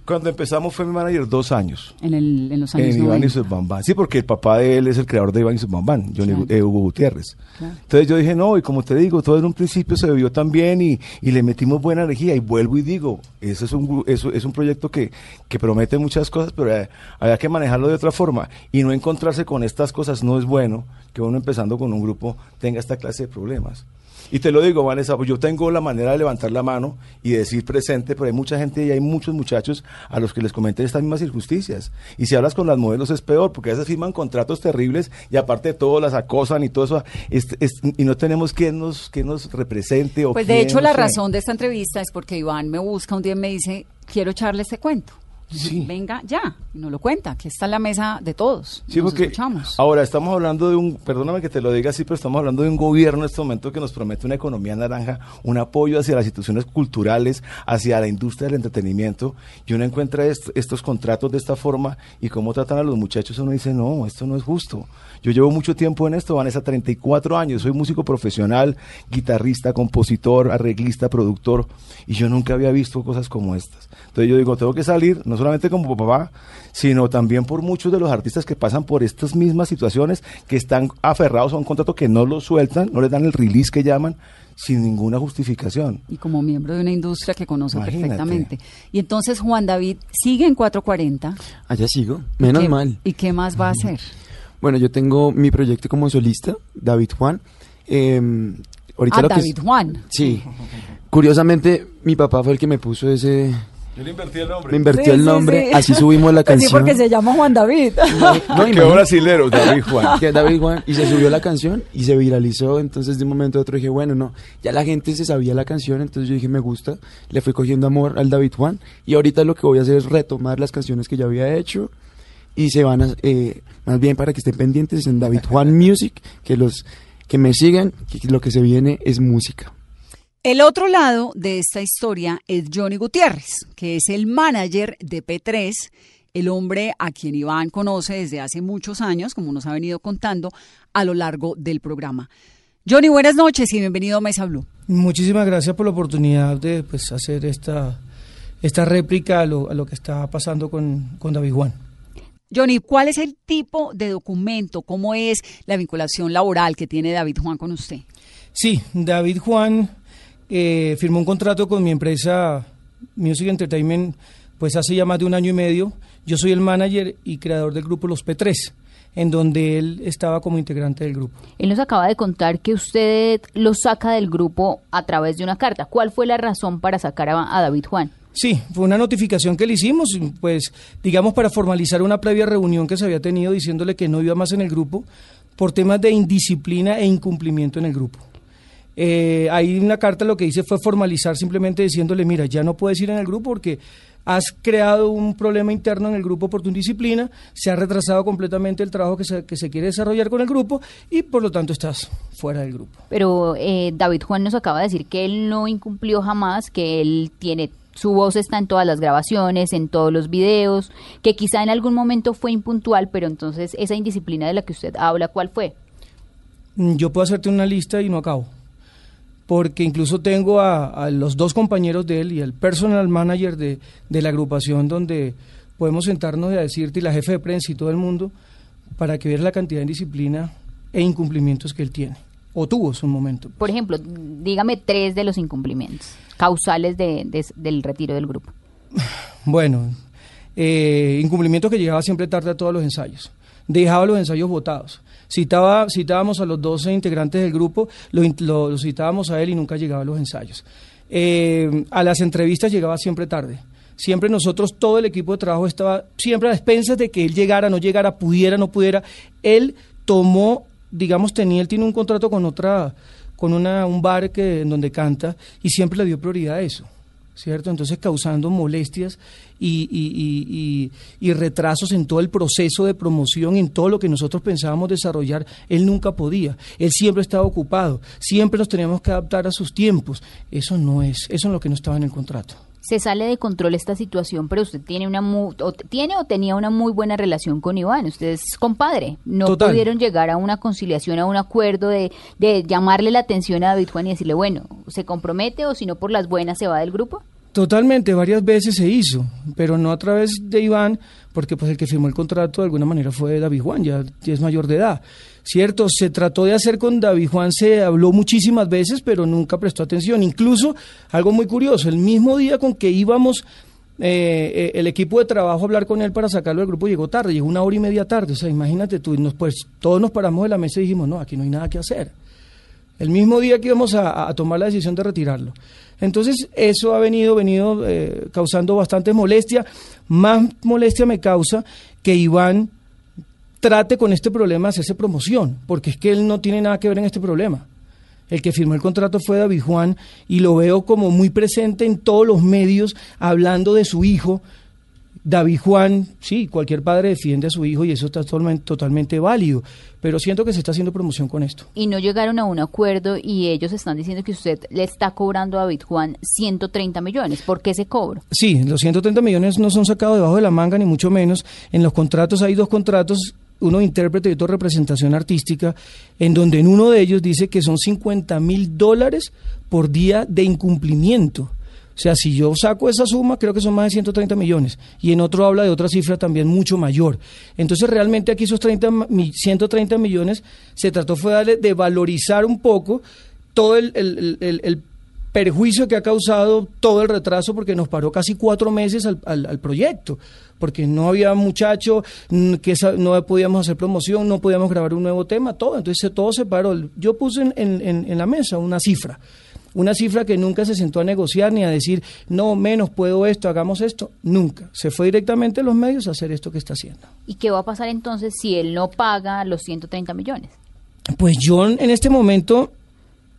Cuando empezamos fue mi manager dos años. En, el, en los años En Iván y 90. sus Bambán. Sí, porque el papá de él es el creador de Iván y sus Bambán, Johnny Claro. eh, Hugo Gutiérrez. Claro. Entonces yo dije, no, y como te digo, todo en un principio se vio tan bien y, y le metimos buena energía. Y vuelvo y digo, eso es un, eso es un proyecto que, que promete muchas cosas, pero hay, había que manejarlo de otra forma. Y no encontrarse con estas cosas no es bueno que uno empezando con un grupo tenga esta clase de problemas. Y te lo digo, Vanessa, pues yo tengo la manera de levantar la mano y decir presente, pero hay mucha gente y hay muchos muchachos a los que les comenté estas mismas injusticias. Y si hablas con las modelos es peor, porque a veces firman contratos terribles y aparte de todo las acosan y todo eso, es- es- y no tenemos quien nos, quien nos represente. O Pues de hecho la razón de esta entrevista es porque Iván me busca un día y me dice, quiero echarle este cuento. Sí. Venga ya, y nos lo cuenta, que está en la mesa de todos. Sí, Nos porque escuchamos. ahora estamos hablando de un, perdóname que te lo diga así, pero estamos hablando de un gobierno en este momento que nos promete una economía naranja, un apoyo hacia las instituciones culturales, hacia la industria del entretenimiento, y uno encuentra est- estos contratos de esta forma y cómo tratan a los muchachos, uno dice, no, esto no es justo. Yo llevo mucho tiempo en esto, Vanessa, 34 años, soy músico profesional, guitarrista, compositor, arreglista, productor, y yo nunca había visto cosas como estas. Entonces yo digo, tengo que salir, no solamente como papá, sino también por muchos de los artistas que pasan por estas mismas situaciones, que están aferrados a un contrato que no lo sueltan, no les dan el release que llaman, sin ninguna justificación. Y como miembro de una industria que conoce Imagínate. perfectamente. Y entonces Juan David sigue en 440. Allá sigo, menos ¿Qué- mal. ¿Y qué más va a hacer? Bueno, yo tengo mi proyecto como solista, David Juan. Eh, ahorita Ah, lo que David es- Juan. Sí. Curiosamente, mi papá fue el que me puso ese... Yo le invertí el nombre. Me invirtió Sí, el nombre, sí. así subimos la Pues [LAUGHS] sí, canción. porque se llama Juan David. No, [LAUGHS] Quedó imagínate. brasilero, David Juan. [LAUGHS] que David Juan y se subió la canción y se viralizó entonces de un momento a otro dije bueno no ya la gente se sabía la canción entonces yo dije me gusta le fui cogiendo amor al David Juan y ahorita lo que voy a hacer es retomar las canciones que ya había hecho y se van a eh, más bien para que estén pendientes en David Juan Music que los que me sigan, que lo que se viene es música. El otro lado de esta historia es Johnny Gutiérrez, que es el manager de P3, el hombre a quien Iván conoce desde hace muchos años, como nos ha venido contando a lo largo del programa. Johnny, buenas noches y bienvenido a Mesa Blue. Muchísimas gracias por la oportunidad de pues, hacer esta, esta réplica a lo, a lo que está pasando con, con David Juan. Johnny, ¿cuál es el tipo de documento? ¿Cómo es la vinculación laboral que tiene David Juan con usted? Sí, David Juan eh, firmó un contrato con mi empresa Music Entertainment pues hace ya más de un año y medio. Yo soy el manager y creador del grupo Los P3, en donde él estaba como integrante del grupo. Él nos acaba de contar que usted lo saca del grupo a través de una carta. ¿Cuál fue la razón para sacar a, a David Juan? Sí, fue una notificación que le hicimos, pues digamos para formalizar una previa reunión que se había tenido diciéndole que no iba más en el grupo por temas de indisciplina e incumplimiento en el grupo. Eh, ahí una carta lo que hice fue formalizar simplemente diciéndole, mira, ya no puedes ir en el grupo porque has creado un problema interno en el grupo por tu indisciplina, se ha retrasado completamente el trabajo que se, que se quiere desarrollar con el grupo y por lo tanto estás fuera del grupo. Pero eh, David Juan nos acaba de decir que él no incumplió jamás, que él tiene su voz está en todas las grabaciones, en todos los videos, que quizá en algún momento fue impuntual, pero entonces esa indisciplina de la que usted habla, ¿cuál fue? Mm, Yo puedo hacerte una lista y no acabo. Porque incluso tengo a, a los dos compañeros de él y al personal manager de, de la agrupación donde podemos sentarnos y a decirte, y la jefe de prensa y todo el mundo, para que veas la cantidad de indisciplina e incumplimientos que él tiene. O tuvo en su momento. Por ejemplo, dígame tres de los incumplimientos causales de, de- del retiro del grupo. [SIGHS] Bueno, eh, incumplimiento que llegaba siempre tarde a todos los ensayos. Dejaba los ensayos votados. Citaba, citábamos a los 12 integrantes del grupo, lo, citábamos a él y nunca llegaba a los ensayos. Eh, a las entrevistas llegaba siempre tarde. Siempre nosotros, todo el equipo de trabajo estaba siempre a expensas de que él llegara, no llegara, pudiera, no pudiera. Él tomó, digamos, tenía, él tiene un contrato con otra, con una, un bar que, en donde canta y siempre le dio prioridad a eso. ¿Cierto? Entonces causando molestias y, y- y- y- retrasos en todo el proceso de promoción, en todo lo que nosotros pensábamos desarrollar, él nunca podía, él siempre estaba ocupado, siempre nos teníamos que adaptar a sus tiempos, eso no es, eso es lo que no estaba en el contrato. Se sale de control esta situación, pero usted tiene una mu- o tiene o tenía una muy buena relación con Iván. Usted es compadre. No Total. pudieron llegar a una conciliación, a un acuerdo de, de llamarle la atención a David Juan y decirle, bueno, se compromete o si no por las buenas se va del grupo. Totalmente, varias veces se hizo, pero no a través de Iván, porque pues el que firmó el contrato de alguna manera fue David Juan, ya, ya es mayor de edad. Cierto, se trató de hacer con David Juan, se habló muchísimas veces, pero nunca prestó atención. Incluso, algo muy curioso, el mismo día con que íbamos eh, eh, el equipo de trabajo a hablar con él para sacarlo del grupo llegó tarde, llegó una hora y media tarde. O sea, imagínate tú, pues todos nos paramos de la mesa y dijimos, no, aquí no hay nada que hacer el mismo día que íbamos a, a tomar la decisión de retirarlo. Entonces, eso ha venido, venido eh, causando bastante molestia. Más molestia me causa que Iván trate con este problema hacerse promoción, porque es que él no tiene nada que ver en este problema. El que firmó el contrato fue David Juan y lo veo como muy presente en todos los medios hablando de su hijo. David Juan, sí, cualquier padre defiende a su hijo y eso está totalmente, totalmente válido, pero siento que se está haciendo promoción con esto. Y no llegaron a un acuerdo y ellos están diciendo que usted le está cobrando a David Juan 130 millones. ¿Por qué ese cobro? Sí, los 130 millones no son sacados debajo de la manga, ni mucho menos. En los contratos hay dos contratos, uno intérprete y otro representación artística, en donde en uno de ellos dice que son 50 mil dólares por día de incumplimiento. O sea, si yo saco esa suma, creo que son más de 130 millones. Y en otro habla de otra cifra también mucho mayor. Entonces, realmente aquí esos 30, mi- 130 millones se trató fue de valorizar un poco todo el perjuicio que ha causado todo el retraso porque nos paró casi cuatro meses al, al- al proyecto, porque no había muchacho, que no podíamos hacer promoción, no podíamos grabar un nuevo tema, todo, entonces todo se paró. Yo puse en, en- en- en la mesa una cifra, una cifra que nunca se sentó a negociar ni a decir, no, menos puedo esto, hagamos esto, nunca. Se fue directamente a los medios a hacer esto que está haciendo. ¿Y qué va a pasar entonces si él no paga los 130 millones? Pues yo en este momento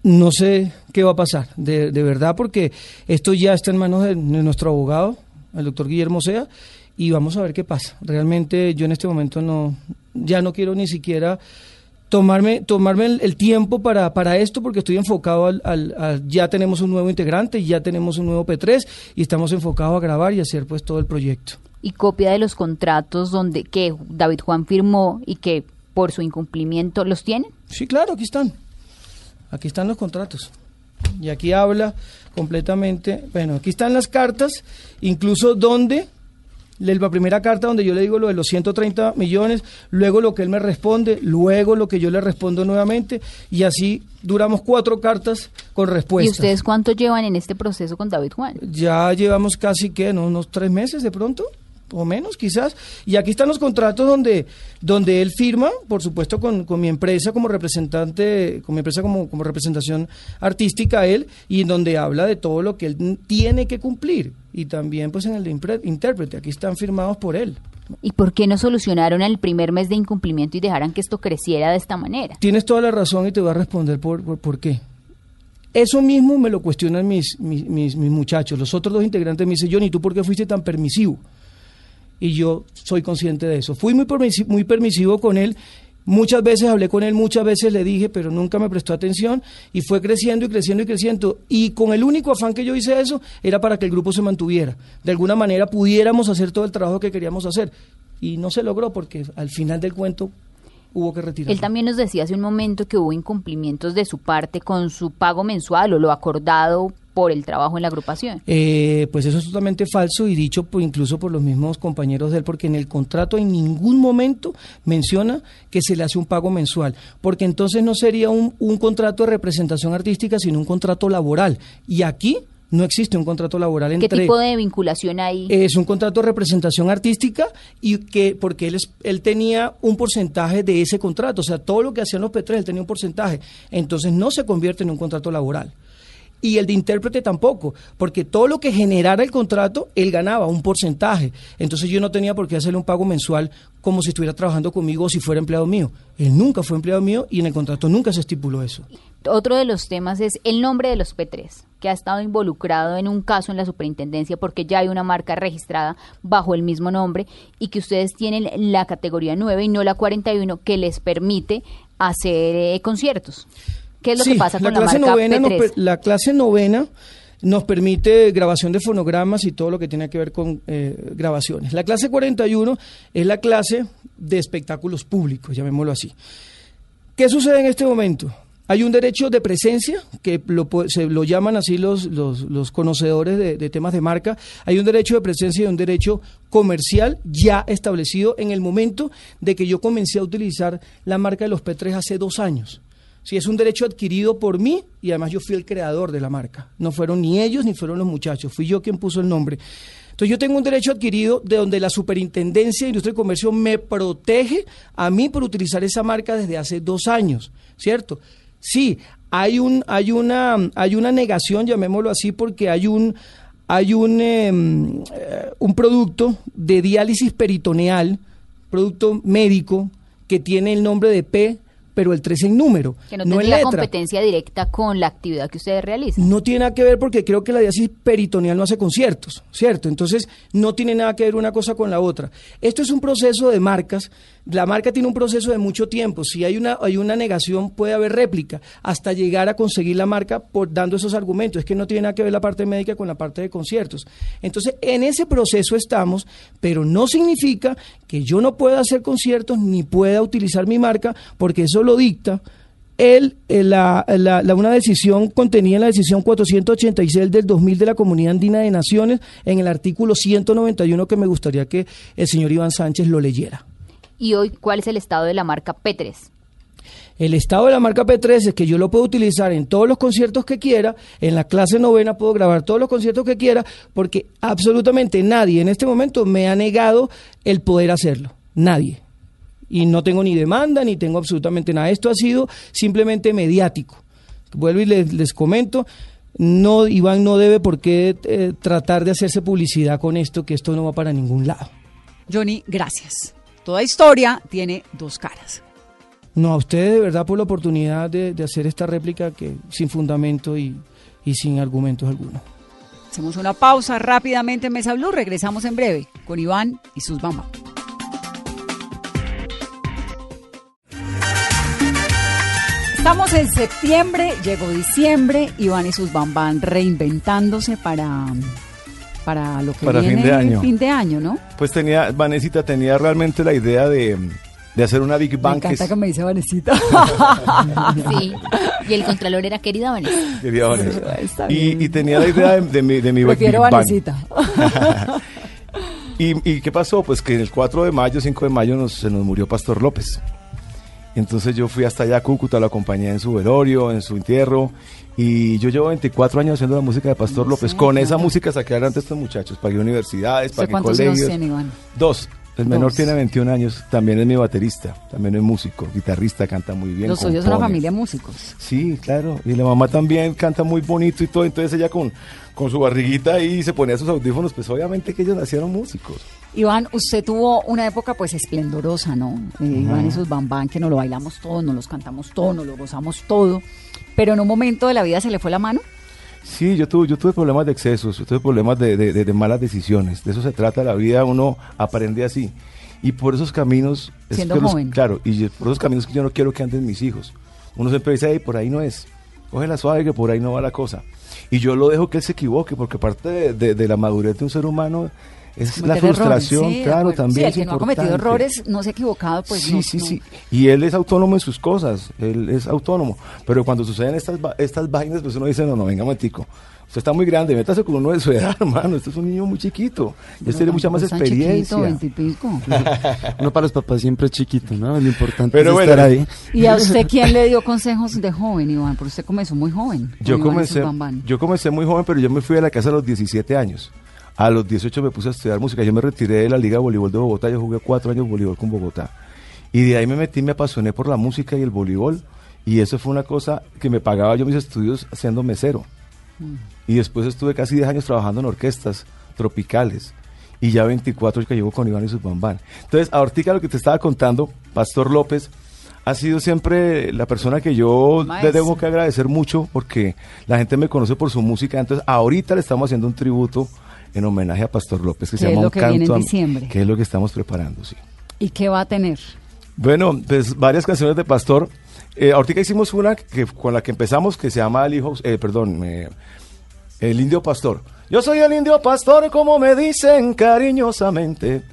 no sé qué va a pasar, de, de verdad, porque esto ya está en manos de, de nuestro abogado, el doctor Guillermo Sea, y vamos a ver qué pasa. Realmente yo en este momento no, ya no quiero ni siquiera tomarme, tomarme el, el tiempo para, para esto porque estoy enfocado al, al- al- ya tenemos un nuevo integrante, ya tenemos un nuevo P3 y estamos enfocados a grabar y hacer pues todo el proyecto. Y copia de los contratos donde que David Juan firmó y que por su incumplimiento los tienen. Sí, claro, aquí están. Aquí están los contratos. Y aquí habla completamente, bueno, aquí están las cartas, incluso donde la primera carta donde yo le digo lo de los 130 millones, luego lo que él me responde, luego lo que yo le respondo nuevamente, y así duramos cuatro cartas con ¿Y respuesta. ustedes cuánto llevan en este proceso con David Juan? Ya llevamos casi que ¿no? unos tres meses de pronto, o menos quizás. Y aquí están los contratos donde, donde él firma, por supuesto, con, con mi empresa como representante, con mi empresa como, como representación artística él, y en donde habla de todo lo que él tiene que cumplir. Y también pues en el de intérprete, aquí están firmados por él. ¿Y por qué no solucionaron el primer mes de incumplimiento y dejaran que esto creciera de esta manera? Tienes toda la razón y te voy a responder por, por, por qué. Eso mismo me lo cuestionan mis, mis, mis, mis muchachos. Los otros dos integrantes me dicen, Johnny, ¿tú por qué fuiste tan permisivo? Y yo soy consciente de eso. Fui muy, permisi- muy permisivo con él. Muchas veces hablé con él, muchas veces le dije, pero nunca me prestó atención y fue creciendo y creciendo y creciendo. Y con el único afán que yo hice eso era para que el grupo se mantuviera. De alguna manera pudiéramos hacer todo el trabajo que queríamos hacer. Y no se logró porque al final del cuento hubo que retirar. Él también nos decía hace un momento que hubo incumplimientos de su parte con su pago mensual o lo acordado por el trabajo en la agrupación. Eh, pues eso es totalmente falso y dicho por, incluso por los mismos compañeros de él, porque en el contrato en ningún momento menciona que se le hace un pago mensual, porque entonces no sería un, un contrato de representación artística, sino un contrato laboral. Y aquí no existe un contrato laboral ¿Qué entre... tipo de vinculación hay? Es un contrato de representación artística y que porque él, es- él tenía un porcentaje de ese contrato, o sea, todo lo que hacían los P3 él tenía un porcentaje, entonces no se convierte en un contrato laboral. Y el de intérprete tampoco, porque todo lo que generara el contrato, él ganaba un porcentaje. Entonces yo no tenía por qué hacerle un pago mensual como si estuviera trabajando conmigo o si fuera empleado mío. Él nunca fue empleado mío y en el contrato nunca se estipuló eso. Otro de los temas es el nombre de los P3, que ha estado involucrado en un caso en la superintendencia porque ya hay una marca registrada bajo el mismo nombre y que ustedes tienen la categoría 9 y no la 41 que les permite hacer eh, conciertos. ¿Qué es lo que Sí, pasa con la, clase marca novena nos P3? per- la clase novena nos permite grabación de fonogramas y todo lo que tiene que ver con eh, grabaciones. La clase 41 es la clase de espectáculos públicos, llamémoslo así. ¿Qué sucede en este momento? Hay un derecho de presencia, que lo, se lo llaman así los, los, los conocedores de, de temas de marca. Hay un derecho de presencia y un derecho comercial ya establecido en el momento de que yo comencé a utilizar la marca de los P3 hace dos años. Sí, es un derecho adquirido por mí y además yo fui el creador de la marca. No fueron ni ellos ni fueron los muchachos, fui yo quien puso el nombre. Entonces yo tengo un derecho adquirido de donde la Superintendencia de Industria y Comercio me protege a mí por utilizar esa marca desde hace dos años, ¿cierto? Sí, hay un, hay una, hay una negación, llamémoslo así, porque hay un, hay un, em, eh, un producto de diálisis peritoneal, producto médico, que tiene el nombre de P, pero el 3 en número, Que no, no en tendría letra. competencia directa con la actividad que ustedes realizan. No tiene nada que ver porque creo que la diálisis peritoneal no hace conciertos, ¿cierto? Entonces, no tiene nada que ver una cosa con la otra. Esto es un proceso de marcas. La marca tiene un proceso de mucho tiempo. Si hay una, hay una negación, puede haber réplica hasta llegar a conseguir la marca por dando esos argumentos. Es que no tiene nada que ver la parte médica con la parte de conciertos. Entonces, en ese proceso estamos, pero no significa que yo no pueda hacer conciertos ni pueda utilizar mi marca porque eso lo dicta el, la, la- la- una decisión contenida en la decisión 486 del 2000 de la Comunidad Andina de Naciones en el artículo 191 que me gustaría que el señor Iván Sánchez lo leyera. Y hoy, ¿cuál es el estado de la marca P3? El estado de la marca P3 es que yo lo puedo utilizar en todos los conciertos que quiera, en la clase novena puedo grabar todos los conciertos que quiera, porque absolutamente nadie en este momento me ha negado el poder hacerlo. Nadie. Y no tengo ni demanda, ni tengo absolutamente nada. Esto ha sido simplemente mediático. Vuelvo y les, les comento, no, Iván no debe por qué eh, tratar de hacerse publicidad con esto, que esto no va para ningún lado. Johnny, gracias. Toda historia tiene dos caras. No, a ustedes de verdad por la oportunidad de, de hacer esta réplica que sin fundamento y, y sin argumentos alguno. Hacemos una pausa rápidamente en Mesa Blue. Regresamos en breve con Iván y sus mamás. Estamos en septiembre, llegó diciembre, Iván y sus bambán reinventándose para, para lo que Para fin viene de año. fin de año, ¿no? Pues tenía, Vanesita tenía realmente la idea de, de hacer una Big Me Bang que encanta es- que me dice Vanesita. [LAUGHS] Sí. Y el contralor era querida Vanessa. quería Vanessa. Y, y tenía la idea de, de mi, de mi Big Prefiero Bang. Vanesita. [LAUGHS] ¿Y, y qué pasó? Pues que el 4 de mayo, 5 de mayo, nos, se nos murió Pastor López. Entonces yo fui hasta allá a Cúcuta, lo acompañé en su velorio, en su entierro. Y yo llevo 24 años haciendo la música de Pastor López. Con esa música saqué adelante a estos muchachos. Pagué universidades, ¿Usted pagué cuántos años colegios. tiene, Iván? Dos. El menor Dos. tiene 21 años. También es mi baterista. También es músico, guitarrista, canta muy bien. Los suyos son una compone. familia músicos. Sí, claro. Y la mamá también canta muy bonito y todo. Entonces ella con, con su barriguita ahí se ponía sus audífonos. Pues obviamente que ellos nacieron músicos. Iván, usted tuvo una época pues esplendorosa, ¿no? Eh, Iván y sus bambán, que nos lo bailamos todos, nos los cantamos todos, nos lo gozamos todo. Pero en un momento de la vida se le fue la mano. Sí, yo tuve, yo tuve problemas de excesos, yo tuve problemas de, de- de- de malas decisiones. De eso se trata la vida, uno aprende así. Y por esos caminos... es Siendo que los- joven. claro, y por esos caminos que yo no quiero que anden mis hijos. Uno siempre dice, "Ey, por ahí no es. Coge suave que por ahí no va la cosa. Y yo lo dejo que él se equivoque, porque parte de la madurez de un ser humano es la errores, frustración, sí, claro, también Sí, el es que no ha cometido errores, no se ha equivocado, pues sí, no, sí, no. sí. Y él es autónomo en sus cosas, él es autónomo. Pero cuando suceden estas, estas vainas, pues uno dice, no, no, venga, momentico. Usted está muy grande, métase con uno de su edad, [LAUGHS] hermano. Este es un niño muy chiquito. Ya tiene mucha más experiencia. chiquito, veintipico. [LAUGHS] Uno para los papás siempre es chiquito, ¿no? Lo importante Pero es bueno. estar ahí. ¿Y a usted quién le dio consejos de joven, Iván? Porque usted comenzó muy joven. Yo comencé, yo comencé muy joven, pero yo me fui a la casa a los 17 años. A los 18 me puse a estudiar música. Yo me retiré de la Liga de Voleibol de Bogotá. Yo jugué cuatro años voleibol con Bogotá. Y de ahí me metí, me apasioné por la música y el voleibol. Y eso fue una cosa que me pagaba yo mis estudios siendo mesero. Y después estuve casi 10 años trabajando en orquestas tropicales. Y ya 24 que llevo con Iván y sus bambán. Entonces, ahorita lo que te estaba contando, Pastor López ha sido siempre la persona que yo le debo que agradecer mucho porque la gente me conoce por su música. Entonces, ahorita le estamos haciendo un tributo en homenaje a Pastor López que se llama Un que canto a- diciembre. que es lo que estamos preparando, sí. ¿Y qué va a tener? Bueno, pues varias canciones de Pastor. Eh, ahorita hicimos una que, con la que empezamos que se llama El Hijo, eh, perdón, eh, El Indio Pastor. Yo soy el Indio Pastor, como me dicen cariñosamente.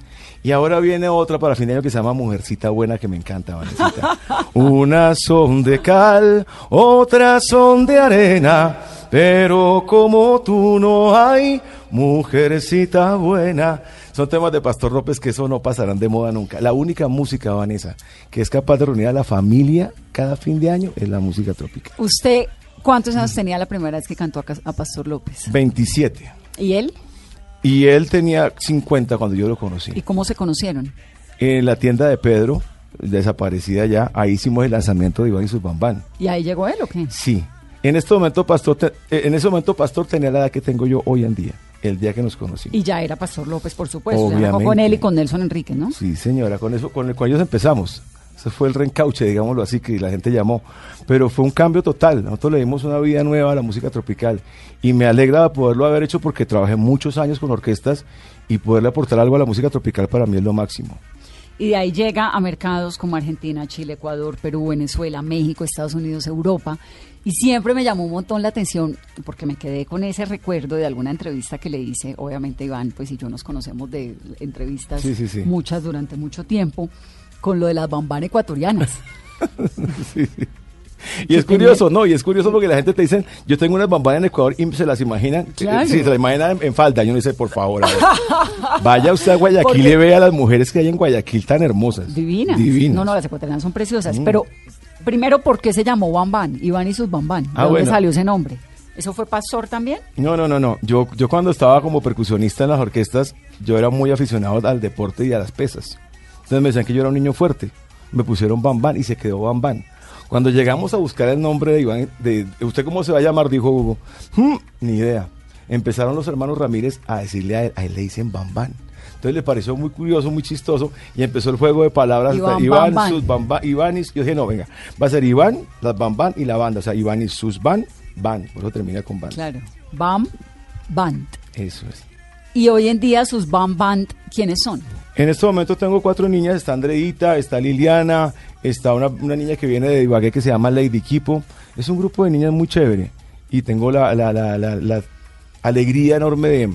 Y ahora viene otra para fin de año que se llama Mujercita Buena, que me encanta, Vanesita. Unas son de cal, otras son de arena, pero como tú no hay, mujercita buena. Son temas de Pastor López que eso no pasarán de moda nunca. La única música, Vanessa, que es capaz de reunir a la familia cada fin de año es la música tropical. ¿Usted cuántos años tenía la primera vez que cantó a, Pastor López? 27. ¿Y él? Y él tenía 50 cuando yo lo conocí. ¿Y cómo se conocieron? En la tienda de Pedro, desaparecida ya, ahí hicimos el lanzamiento de Iván y sus Bambán. ¿Y ahí llegó él o qué? Sí. En este momento, Pastor, te- eh, en ese momento, Pastor tenía la edad que tengo yo hoy en día, el día que nos conocimos. Y ya era Pastor López, por supuesto. Ya Obviamente. con él y con Nelson Enrique, ¿no? Sí, señora, con eso, con, con ellos empezamos. Ese fue el reencauche, digámoslo así, que la gente llamó. Pero fue un cambio total. Nosotros le dimos una vida nueva a la música tropical. Y me alegra poderlo haber hecho porque trabajé muchos años con orquestas y poderle aportar algo a la música tropical para mí es lo máximo. Y de ahí llega a mercados como Argentina, Chile, Ecuador, Perú, Venezuela, México, Estados Unidos, Europa. Y siempre me llamó un montón la atención porque me quedé con ese recuerdo de alguna entrevista que le hice. Obviamente Iván, pues y yo nos conocemos de entrevistas, Sí, sí, sí. muchas durante mucho tiempo, con lo de las bambán ecuatorianas. [LAUGHS] Sí, sí. Y es curioso, ¿no? Y es curioso porque la gente te dice, yo tengo unas bambanas en Ecuador y se las imaginan. Claro. Sí, se las imaginan en, en falda. Yo no sé, por favor, a ver. [LAUGHS] Vaya usted a Guayaquil y vea a las mujeres que hay en Guayaquil tan hermosas. Divinas. Divinas. No, no, las ecuatorianas son preciosas. Mm. Pero primero, ¿por qué se llamó Bambán? Iván y sus Bambán. ¿De Ah, dónde bueno. salió ese nombre? ¿Eso fue pastor también? No, no, no, no. Yo, yo cuando estaba como percusionista en las orquestas, yo era muy aficionado al deporte y a las pesas. Entonces me decían que yo era un niño fuerte. Me pusieron Bambán y se quedó Bambán. Cuando llegamos a buscar el nombre de Iván, de, ¿usted cómo se va a llamar? Dijo Hugo. "Hmm, ni idea. Empezaron los hermanos Ramírez a decirle a él, a él le dicen Bambán. Entonces le pareció muy curioso, muy chistoso y empezó el juego de palabras. Iván, hasta Iván, Bambán. sus Bambán, Iván y... Yo dije, no, venga, va a ser Iván, las Bambán y la banda. O sea, Iván y sus Ban, Ban. Por eso termina con Ban. Claro. Bam Band. Eso es. Y hoy en día sus Bam Band, ¿quiénes son? En este momento tengo cuatro niñas, está Andreita, está Liliana, Está una, una niña que viene de Ibagué que se llama Lady Kipo. Es un grupo de niñas muy chévere. Y tengo la, la- la- la- alegría enorme de,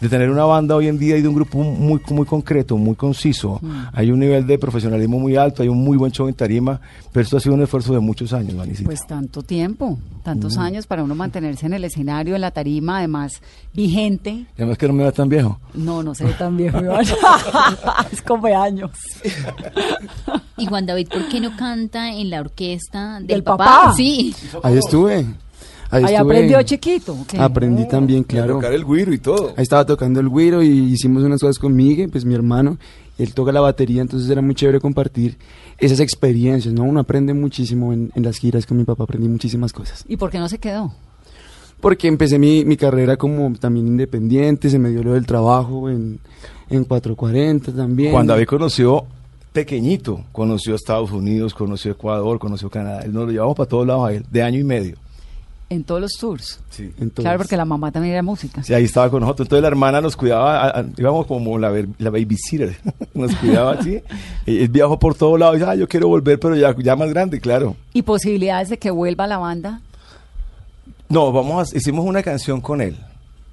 de tener una banda hoy en día y de un grupo muy, muy concreto, muy conciso. Hay un nivel de profesionalismo muy alto, hay un muy buen show en tarima, pero esto ha sido un esfuerzo de muchos años, Vanesita. Pues tanto tiempo, tantos Mm. años para uno mantenerse en el escenario, en la tarima, además vigente. Y además que no me va tan viejo. No, no se [LAUGHS] ve tan viejo, Iván. [LAUGHS] es como de años. Y Juan David, ¿por qué no canta en la orquesta del, ¿Del papá? papá? Sí. Ahí estuve. Ahí, Ahí estuve. aprendió chiquito. ¿o qué? Aprendí también, claro. Tocar el güiro y todo. Ahí estaba tocando el güiro y hicimos unas cosas con Miguel, pues mi hermano. Él toca la batería, entonces era muy chévere compartir esas experiencias, ¿no? Uno aprende muchísimo en, en las giras con mi papá, aprendí muchísimas cosas. ¿Y por qué no se quedó? Porque empecé mi, mi carrera como también independiente, se me dio lo del trabajo en, en 440 también. Juan David conoció pequeñito, conoció Estados Unidos, conoció Ecuador, conoció Canadá. Él nos lo llevamos para todos lados a él, de año y medio. En todos los tours. Sí. Claro, porque la mamá también era música. Sí, ahí estaba con nosotros. Entonces la hermana nos cuidaba, a- a- íbamos como la, ver- la babysitter, [LAUGHS] nos cuidaba así. Y Él viajó por todos lados y dice, ah, yo quiero volver, pero ya, ya más grande, claro. ¿Y posibilidades de que vuelva la banda? No, vamos a, hicimos una canción con él.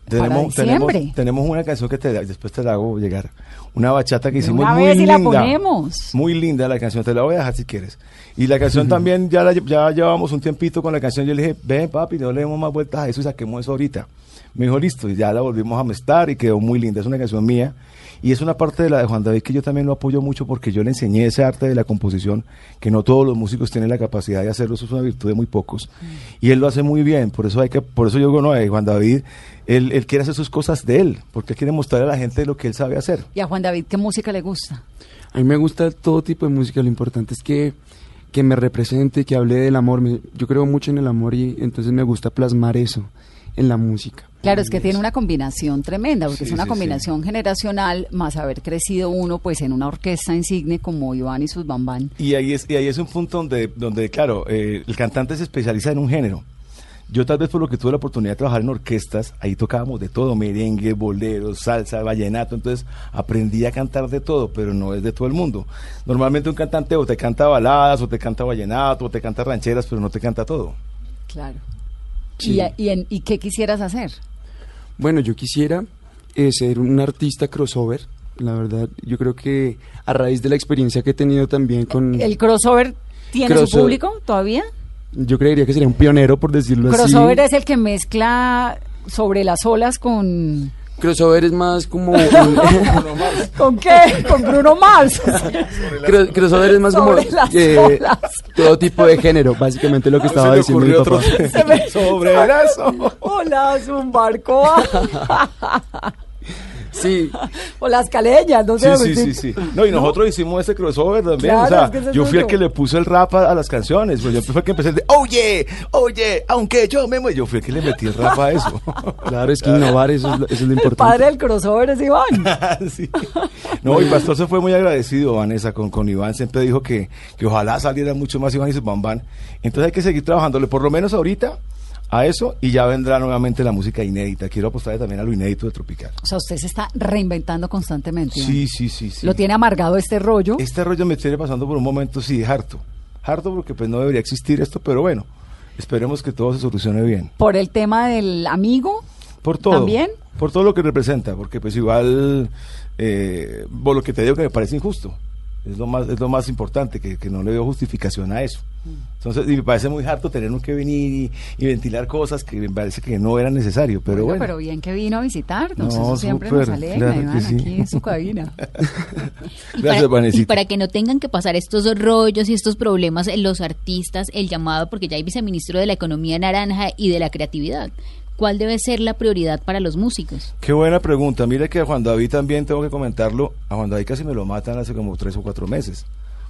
Para tenemos, tenemos una canción que te, después te la hago llegar. Una bachata que hicimos una muy vez y la linda. ponemos. Muy linda la canción, te la voy a dejar si quieres. Y la canción también, ya, la, ya llevamos un tiempito con la canción. Yo le dije, ven papi, no le demos más vueltas a eso y saquemos eso ahorita. Me dijo, listo, y ya la volvimos a mezclar y quedó muy linda. Es una canción mía. Y es una parte de la de Juan David que yo también lo apoyo mucho porque yo le enseñé ese arte de la composición, que no todos los músicos tienen la capacidad de hacerlo, eso es una virtud de muy pocos. Y él lo hace muy bien, por eso hay que, por eso yo digo, no, eh, Juan David, él, él quiere hacer sus cosas de él, porque él quiere mostrarle a la gente lo que él sabe hacer. ¿Y a Juan David qué música le gusta? A mí me gusta todo tipo de música, lo importante es que, que me represente, que hable del amor. Me- yo creo mucho en el amor y entonces me gusta plasmar eso en la música. Claro, es que tiene una combinación tremenda, porque Sí, es una sí, combinación generacional, más haber crecido uno pues en una orquesta insigne como Iván y sus bambán. Y ahí es, y ahí es un punto donde, donde claro, eh, el cantante se especializa en un género. Yo tal vez por lo que tuve la oportunidad de trabajar en orquestas, ahí tocábamos de todo, merengue, bolero, salsa, vallenato, entonces aprendí a cantar de todo, pero no es de todo el mundo. Normalmente un cantante o te canta baladas, o te canta vallenato, o te canta rancheras, pero no te canta todo. Claro. Sí. ¿Y, y en- ¿Y qué quisieras hacer? Bueno, yo quisiera eh, ser un artista crossover. La verdad, yo creo que a raíz de la experiencia que he tenido también con... ¿El crossover tiene su Crossover. público todavía? Yo creería que sería un pionero, por decirlo Crossover así. es el que mezcla sobre las olas con... Crossover es más como... [LAUGHS] un- ¿Con qué? Con Bruno Mars. [LAUGHS] Cro- crossover es más como Sobre las eh, olas. todo tipo de género, básicamente lo que estaba Se diciendo mi papá. otro- Se me- [LAUGHS] sobre. Hola, es un barco. Sí, [LAUGHS] o las caleñas, no Sí, sé. sí, sí, sí. No, y nosotros hicimos ese crossover también. Claro, o sea, es que yo fui el que le puso el rap a, a las canciones. Pues yo fui el que empecé de, oye, oye, aunque yo me muero. Yo fui el que le metí el rap a eso. [LAUGHS] claro, es que innovar, eso es lo, eso es lo El importante. padre del crossover es Iván. [LAUGHS] Sí. No, y Pastor se fue muy agradecido, Vanessa, con, con Iván. Siempre dijo que, que ojalá saliera mucho más Iván y su bambán. Entonces hay que seguir trabajándole, por lo menos ahorita, a eso. Y ya vendrá nuevamente la música inédita. Quiero apostarle también a lo inédito de Tropical. O sea, usted se está reinventando constantemente. Sí, sí, sí. sí. Lo tiene amargado este rollo. Este rollo me tiene pasando por un momento, sí, harto. Harto porque pues no debería existir esto, pero bueno, esperemos que todo se solucione bien. Por el tema del amigo. Por todo. ¿También? Por todo lo que representa, porque pues igual, eh, por lo que te digo que me parece injusto. Es lo más, es lo más importante, que, que no le veo justificación a eso. Entonces, y me parece muy harto tener que venir y, y ventilar cosas que me parece que no era necesario, pero bueno. pero bien que vino a visitarnos. No, Eso siempre súper, nos alegra, claro que Iván, sí. aquí en su cabina. [LAUGHS] Gracias, para, y para que no tengan que pasar estos rollos y estos problemas en los artistas, el llamado, porque ya hay viceministro de la Economía Naranja y de la Creatividad. ¿Cuál debe ser la prioridad para los músicos? Qué buena pregunta. Mire que a Juan David también tengo que comentarlo. A Juan David casi me lo matan hace como tres o cuatro meses.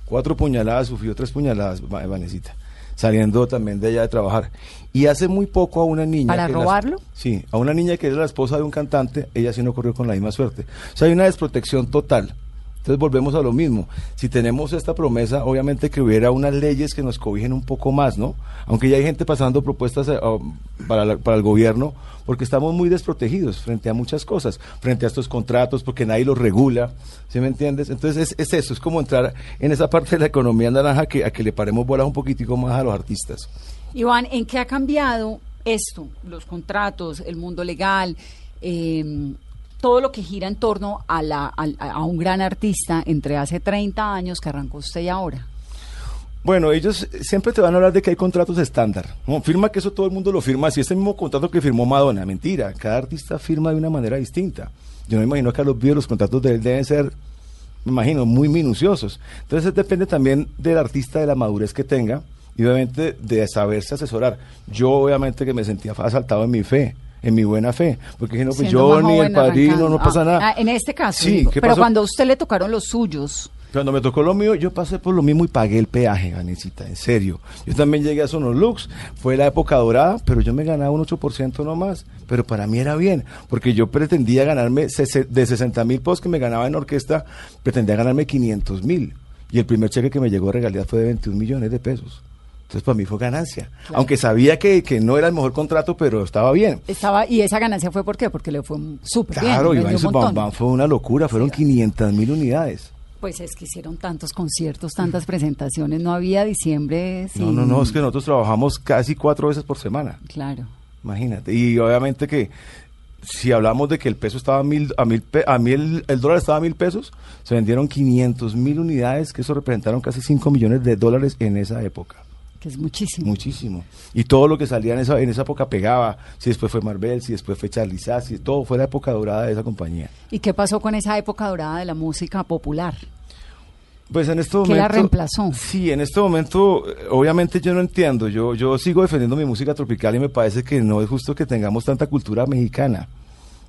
Cuatro puñaladas, sufrió tres puñaladas, Va- Vanesita. Saliendo también de allá de trabajar. Y hace muy poco a una niña. ¿Para que la- robarlo? sí, a una niña que era la esposa de un cantante, ella sí no corrió con la misma suerte. O sea, hay una desprotección total Entonces volvemos a lo mismo. Si tenemos esta promesa, obviamente que hubiera unas leyes que nos cobijen un poco más, ¿no? Aunque ya hay gente pasando propuestas eh, oh, para, para el gobierno, porque estamos muy desprotegidos frente a muchas cosas, frente a estos contratos, porque nadie los regula, ¿sí me entiendes? Entonces es, es eso, es como entrar en esa parte de la economía naranja que, a que le paremos bolas un poquitico más a los artistas. Iván, ¿en qué ha cambiado esto? Los contratos, el mundo legal, eh, todo lo que gira en torno a, la, a, a un gran artista entre hace 30 años que arrancó usted y ahora. Bueno, ellos siempre te van a hablar de que hay contratos estándar. No, firma que eso todo el mundo lo firma. Si es el mismo contrato que firmó Madonna, mentira. Cada artista firma de una manera distinta. Yo me imagino que a los videos los contratos de él deben ser, me imagino, muy minuciosos. Entonces depende también del artista, de la madurez que tenga y obviamente de saberse asesorar. Yo obviamente que me sentía asaltado en mi fe, en mi buena fe, porque dije, no, pues Siendo yo ni el padrino, arrancando. no pasa Ah, nada. ah, en este caso, Sí, digo. ¿qué pero pasó? cuando a usted le tocaron los suyos, Cuando me tocó lo mío, yo pasé por lo mismo y pagué el peaje, Vanesita, en serio. Yo también llegué a Sonolux, fue la época dorada, pero yo me ganaba un 8% nomás. Pero para mí era bien, porque yo pretendía ganarme, de 60 mil posts que me ganaba en orquesta, pretendía ganarme 500 mil. Y el primer cheque que me llegó de regalía fue de 21 millones de pesos. Entonces para mí fue ganancia. Aunque sabía que, que no era el mejor contrato, pero estaba bien. estaba y esa ganancia fue ¿por qué? Porque le fue súper bien. Claro, Iván fue una locura, fueron 500 mil unidades. Pues es que hicieron tantos conciertos, tantas presentaciones, no había diciembre No, sin... no, no, es que nosotros trabajamos casi cuatro veces por semana. Claro. Imagínate. Y obviamente que si hablamos de que el peso estaba a mil, a mil, a mil el dólar estaba a mil pesos, se vendieron 500 mil unidades, que eso representaron casi 5 millones de dólares en esa época. Que es muchísimo. Muchísimo. Y todo lo que salía en esa, en esa época pegaba. Si después fue Marvel, si después fue Charlie Sass, si todo fue la época dorada de esa compañía. ¿Y qué pasó con esa época dorada de la música popular? Pues en este ¿Qué momento. la reemplazó? Sí, en este momento, eh, obviamente yo no entiendo. Yo, yo sigo defendiendo mi música tropical y me parece que no es justo que tengamos tanta cultura mexicana,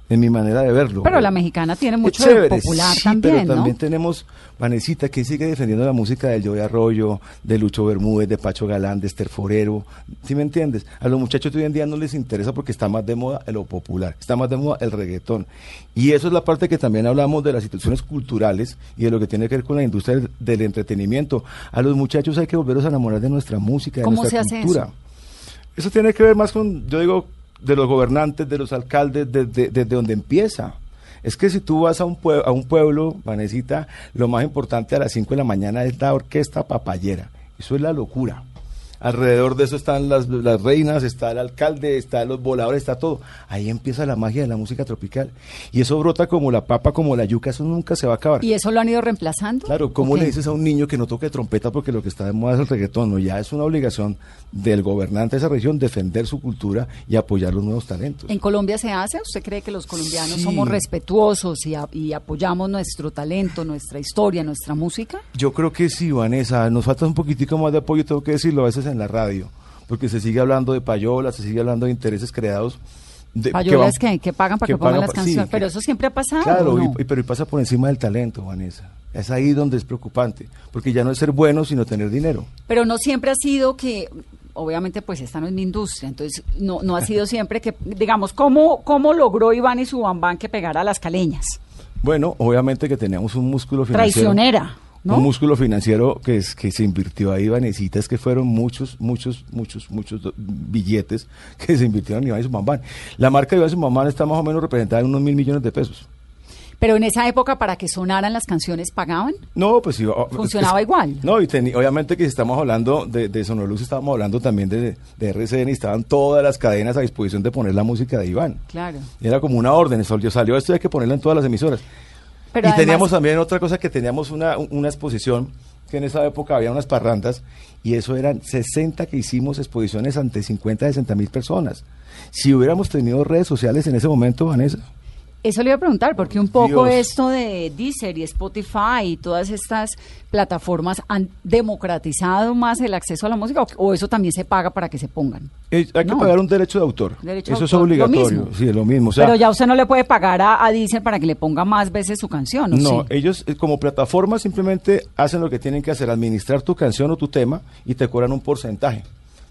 en mi manera de verlo. Pero la mexicana tiene mucho de chévere, popular sí, también, pero ¿no? también tenemos Vanesita que sigue defendiendo la música del Joey Arroyo, de Lucho Bermúdez, de Pacho Galán, de Esther Forero. ¿Sí me entiendes? A los muchachos de hoy en día no les interesa porque está más de moda lo popular, está más de moda el reggaetón. Y eso es la parte que también hablamos de las instituciones culturales y de lo que tiene que ver con la industria del, del entretenimiento. A los muchachos hay que volverlos a enamorar de nuestra música, de ¿Cómo nuestra se hace cultura. eso? Eso tiene que ver más con, yo digo, de los gobernantes, de los alcaldes, desde de, donde empieza. Es que si tú vas a un, pue- a un pueblo, Vanesita, lo más importante a las 5 de la mañana es la orquesta papayera. Eso es la locura. Alrededor de eso están las, las reinas, está el alcalde, están los voladores, está todo. Ahí empieza la magia de la música tropical. Y eso brota como la papa, como la yuca, eso nunca se va a acabar. ¿Y eso lo han ido reemplazando? Claro, ¿cómo ¿O le dices a un niño que no toque trompeta porque lo que está de moda es el reggaetón? No, ya es una obligación del gobernante de esa región defender su cultura y apoyar los nuevos talentos. ¿En Colombia se hace? ¿Usted cree que los colombianos Sí. somos respetuosos y, a- y apoyamos nuestro talento, nuestra historia, nuestra música? Yo creo que sí, Vanessa, nos falta un poquitico más de apoyo, tengo que decirlo a veces en la radio, porque se sigue hablando de payolas, se sigue hablando de intereses creados. De, Payolas van- que, que pagan para que, pongan pagan las sí, canciones. que- pero eso siempre ha pasado. Claro, y- pero y pasa por encima del talento, Vanessa. Es ahí donde es preocupante, porque ya no es ser bueno, sino tener dinero. Pero no siempre ha sido que, obviamente, pues esta no es mi industria, entonces no, no ha sido [LAUGHS] siempre que, digamos, ¿cómo, cómo logró Iván y su bambán que pegara a las caleñas? Bueno, obviamente que teníamos un músculo financiero. Traicionera, ¿no? Un músculo financiero que, es, que se invirtió ahí, Vanesita, es que fueron muchos, muchos, muchos, muchos billetes [LAUGHS] que se invirtieron en Iván y su mamán. La marca de Iván y su mamán está más o menos representada en unos mil millones de pesos. Pero en esa época, para que sonaran las canciones, ¿pagaban? No, pues iba- Funcionaba es- igual. No, y teni- obviamente que si estamos hablando de, de Sonolux, estamos hablando también de, de RCN y estaban todas las cadenas a disposición de poner la música de Iván. Claro. Era como una orden, salió, salió esto y hay que ponerla en todas las emisoras. Pero y además- teníamos también otra cosa que teníamos una, una exposición, que en esa época había unas parrandas, y eso eran 60 que hicimos exposiciones ante 50, 60 mil personas. Si hubiéramos tenido redes sociales en ese momento, Vanessa, Eso le iba a preguntar, porque un poco Dios. esto de Deezer y Spotify y todas estas plataformas han democratizado más el acceso a la música o, o eso también se paga para que se pongan. eh, hay que No. pagar un derecho de autor. Derecho eso es autor, obligatorio. Sí, es lo mismo. O sea, Pero ya usted no le puede pagar a, a Deezer para que le ponga más veces su canción, ¿o No, sí? ellos eh, como plataforma simplemente hacen lo que tienen que hacer, administrar tu canción o tu tema y te cobran un porcentaje.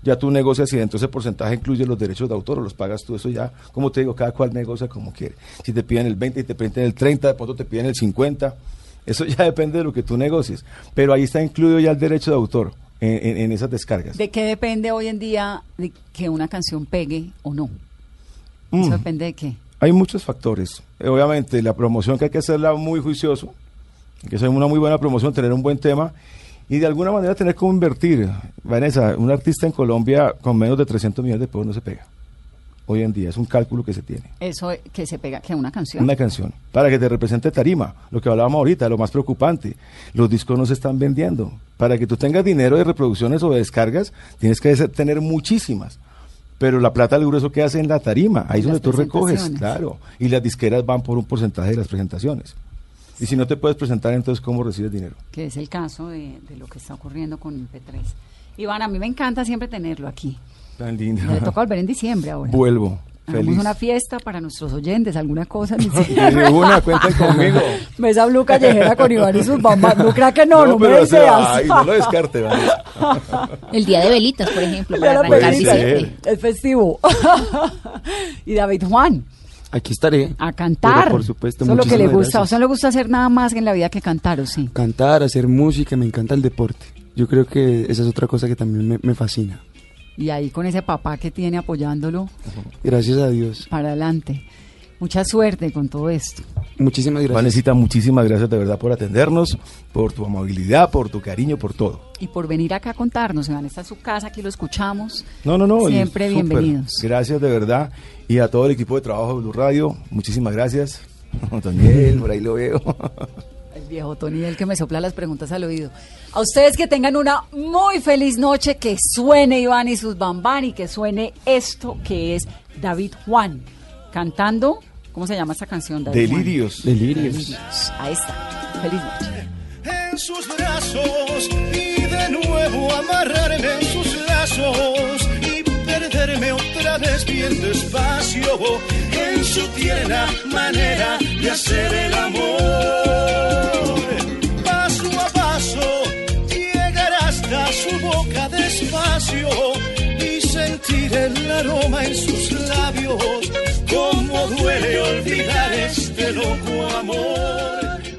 Ya tú negocias y dentro de ese porcentaje incluye los derechos de autor o los pagas tú. Eso ya, como te digo, cada cual negocia como quiere. Si te piden el 20 y te piden el 30, de pronto te piden el 50. Eso ya [LAUGHS] depende de lo que tú negocies. Pero ahí está incluido ya el derecho de autor en, esas descargas. ¿De qué depende hoy en día de que una canción pegue o no? Mm. Eso depende de qué. Hay muchos factores. Eh, Obviamente, la promoción que hay que hacerla muy juicioso, que hacer una muy buena promoción, tener un buen tema y de alguna manera tener cómo invertir. Vanessa, un artista en Colombia con menos de 300 millones de pesos no se pega. Hoy en día es un cálculo que se tiene. Eso que se pega, que una canción. Una canción, para que te represente tarima, lo que hablábamos ahorita, lo más preocupante, los discos no se están vendiendo. Para que tú tengas dinero de reproducciones o de descargas, tienes que tener muchísimas. Pero la plata del grueso que hace en la tarima, ahí es donde tú recoges, claro. Y las disqueras van por un porcentaje de las presentaciones. Y si no te puedes presentar, entonces ¿cómo recibes dinero? que es el caso de, de lo que está ocurriendo con el P3. Iván, a mí me encanta siempre tenerlo aquí. Tan lindo. Me toca volver en diciembre ahora. Vuelvo, Hagamos feliz. una fiesta para nuestros oyentes, alguna cosa. [LAUGHS] una, cuenten conmigo. [LAUGHS] Mesa Blue Callejera con Iván y sus bambas. No crea que no, no, me pero o sea, ay, no lo descarte, Vanessa. El día de velitas, por ejemplo, para arrancar. Es festivo. [LAUGHS] y David Juan, Aquí estaré. a cantar. Pero por supuesto, Eso es lo que le gusta. O sea, no le gusta hacer nada más en la vida que cantar, ¿o sí? Cantar, hacer música, me encanta el deporte. Yo creo que esa es otra cosa que también me, me fascina. Y ahí con ese papá que tiene apoyándolo Gracias a Dios. para adelante. Mucha suerte con todo esto. Muchísimas gracias. Vanesita, muchísimas gracias de verdad por atendernos, por tu amabilidad, por tu cariño, por todo. Y por venir acá a contarnos. Iván está en su casa, aquí lo escuchamos. No, no, no. Siempre bienvenidos. Gracias de verdad. Y a todo el equipo de trabajo de Blue Radio, muchísimas gracias. [LAUGHS] Daniel, por ahí lo veo. El viejo Tony, el que me sopla las preguntas al oído. A ustedes que tengan una muy feliz noche, que suene Iván y sus bambán y que suene esto que es David Juan cantando. ¿Cómo se llama esta canción? David Juan? Delirios. Delirios. Delirios. Ahí está. Feliz noche. en sus brazos y de nuevo amarrarme en sus lazos y perderme otra vez bien despacio en su tierna manera de hacer el amor. Paso a paso llegar hasta su boca despacio y sentir el aroma en sus labios. Como duele olvidar este loco amor.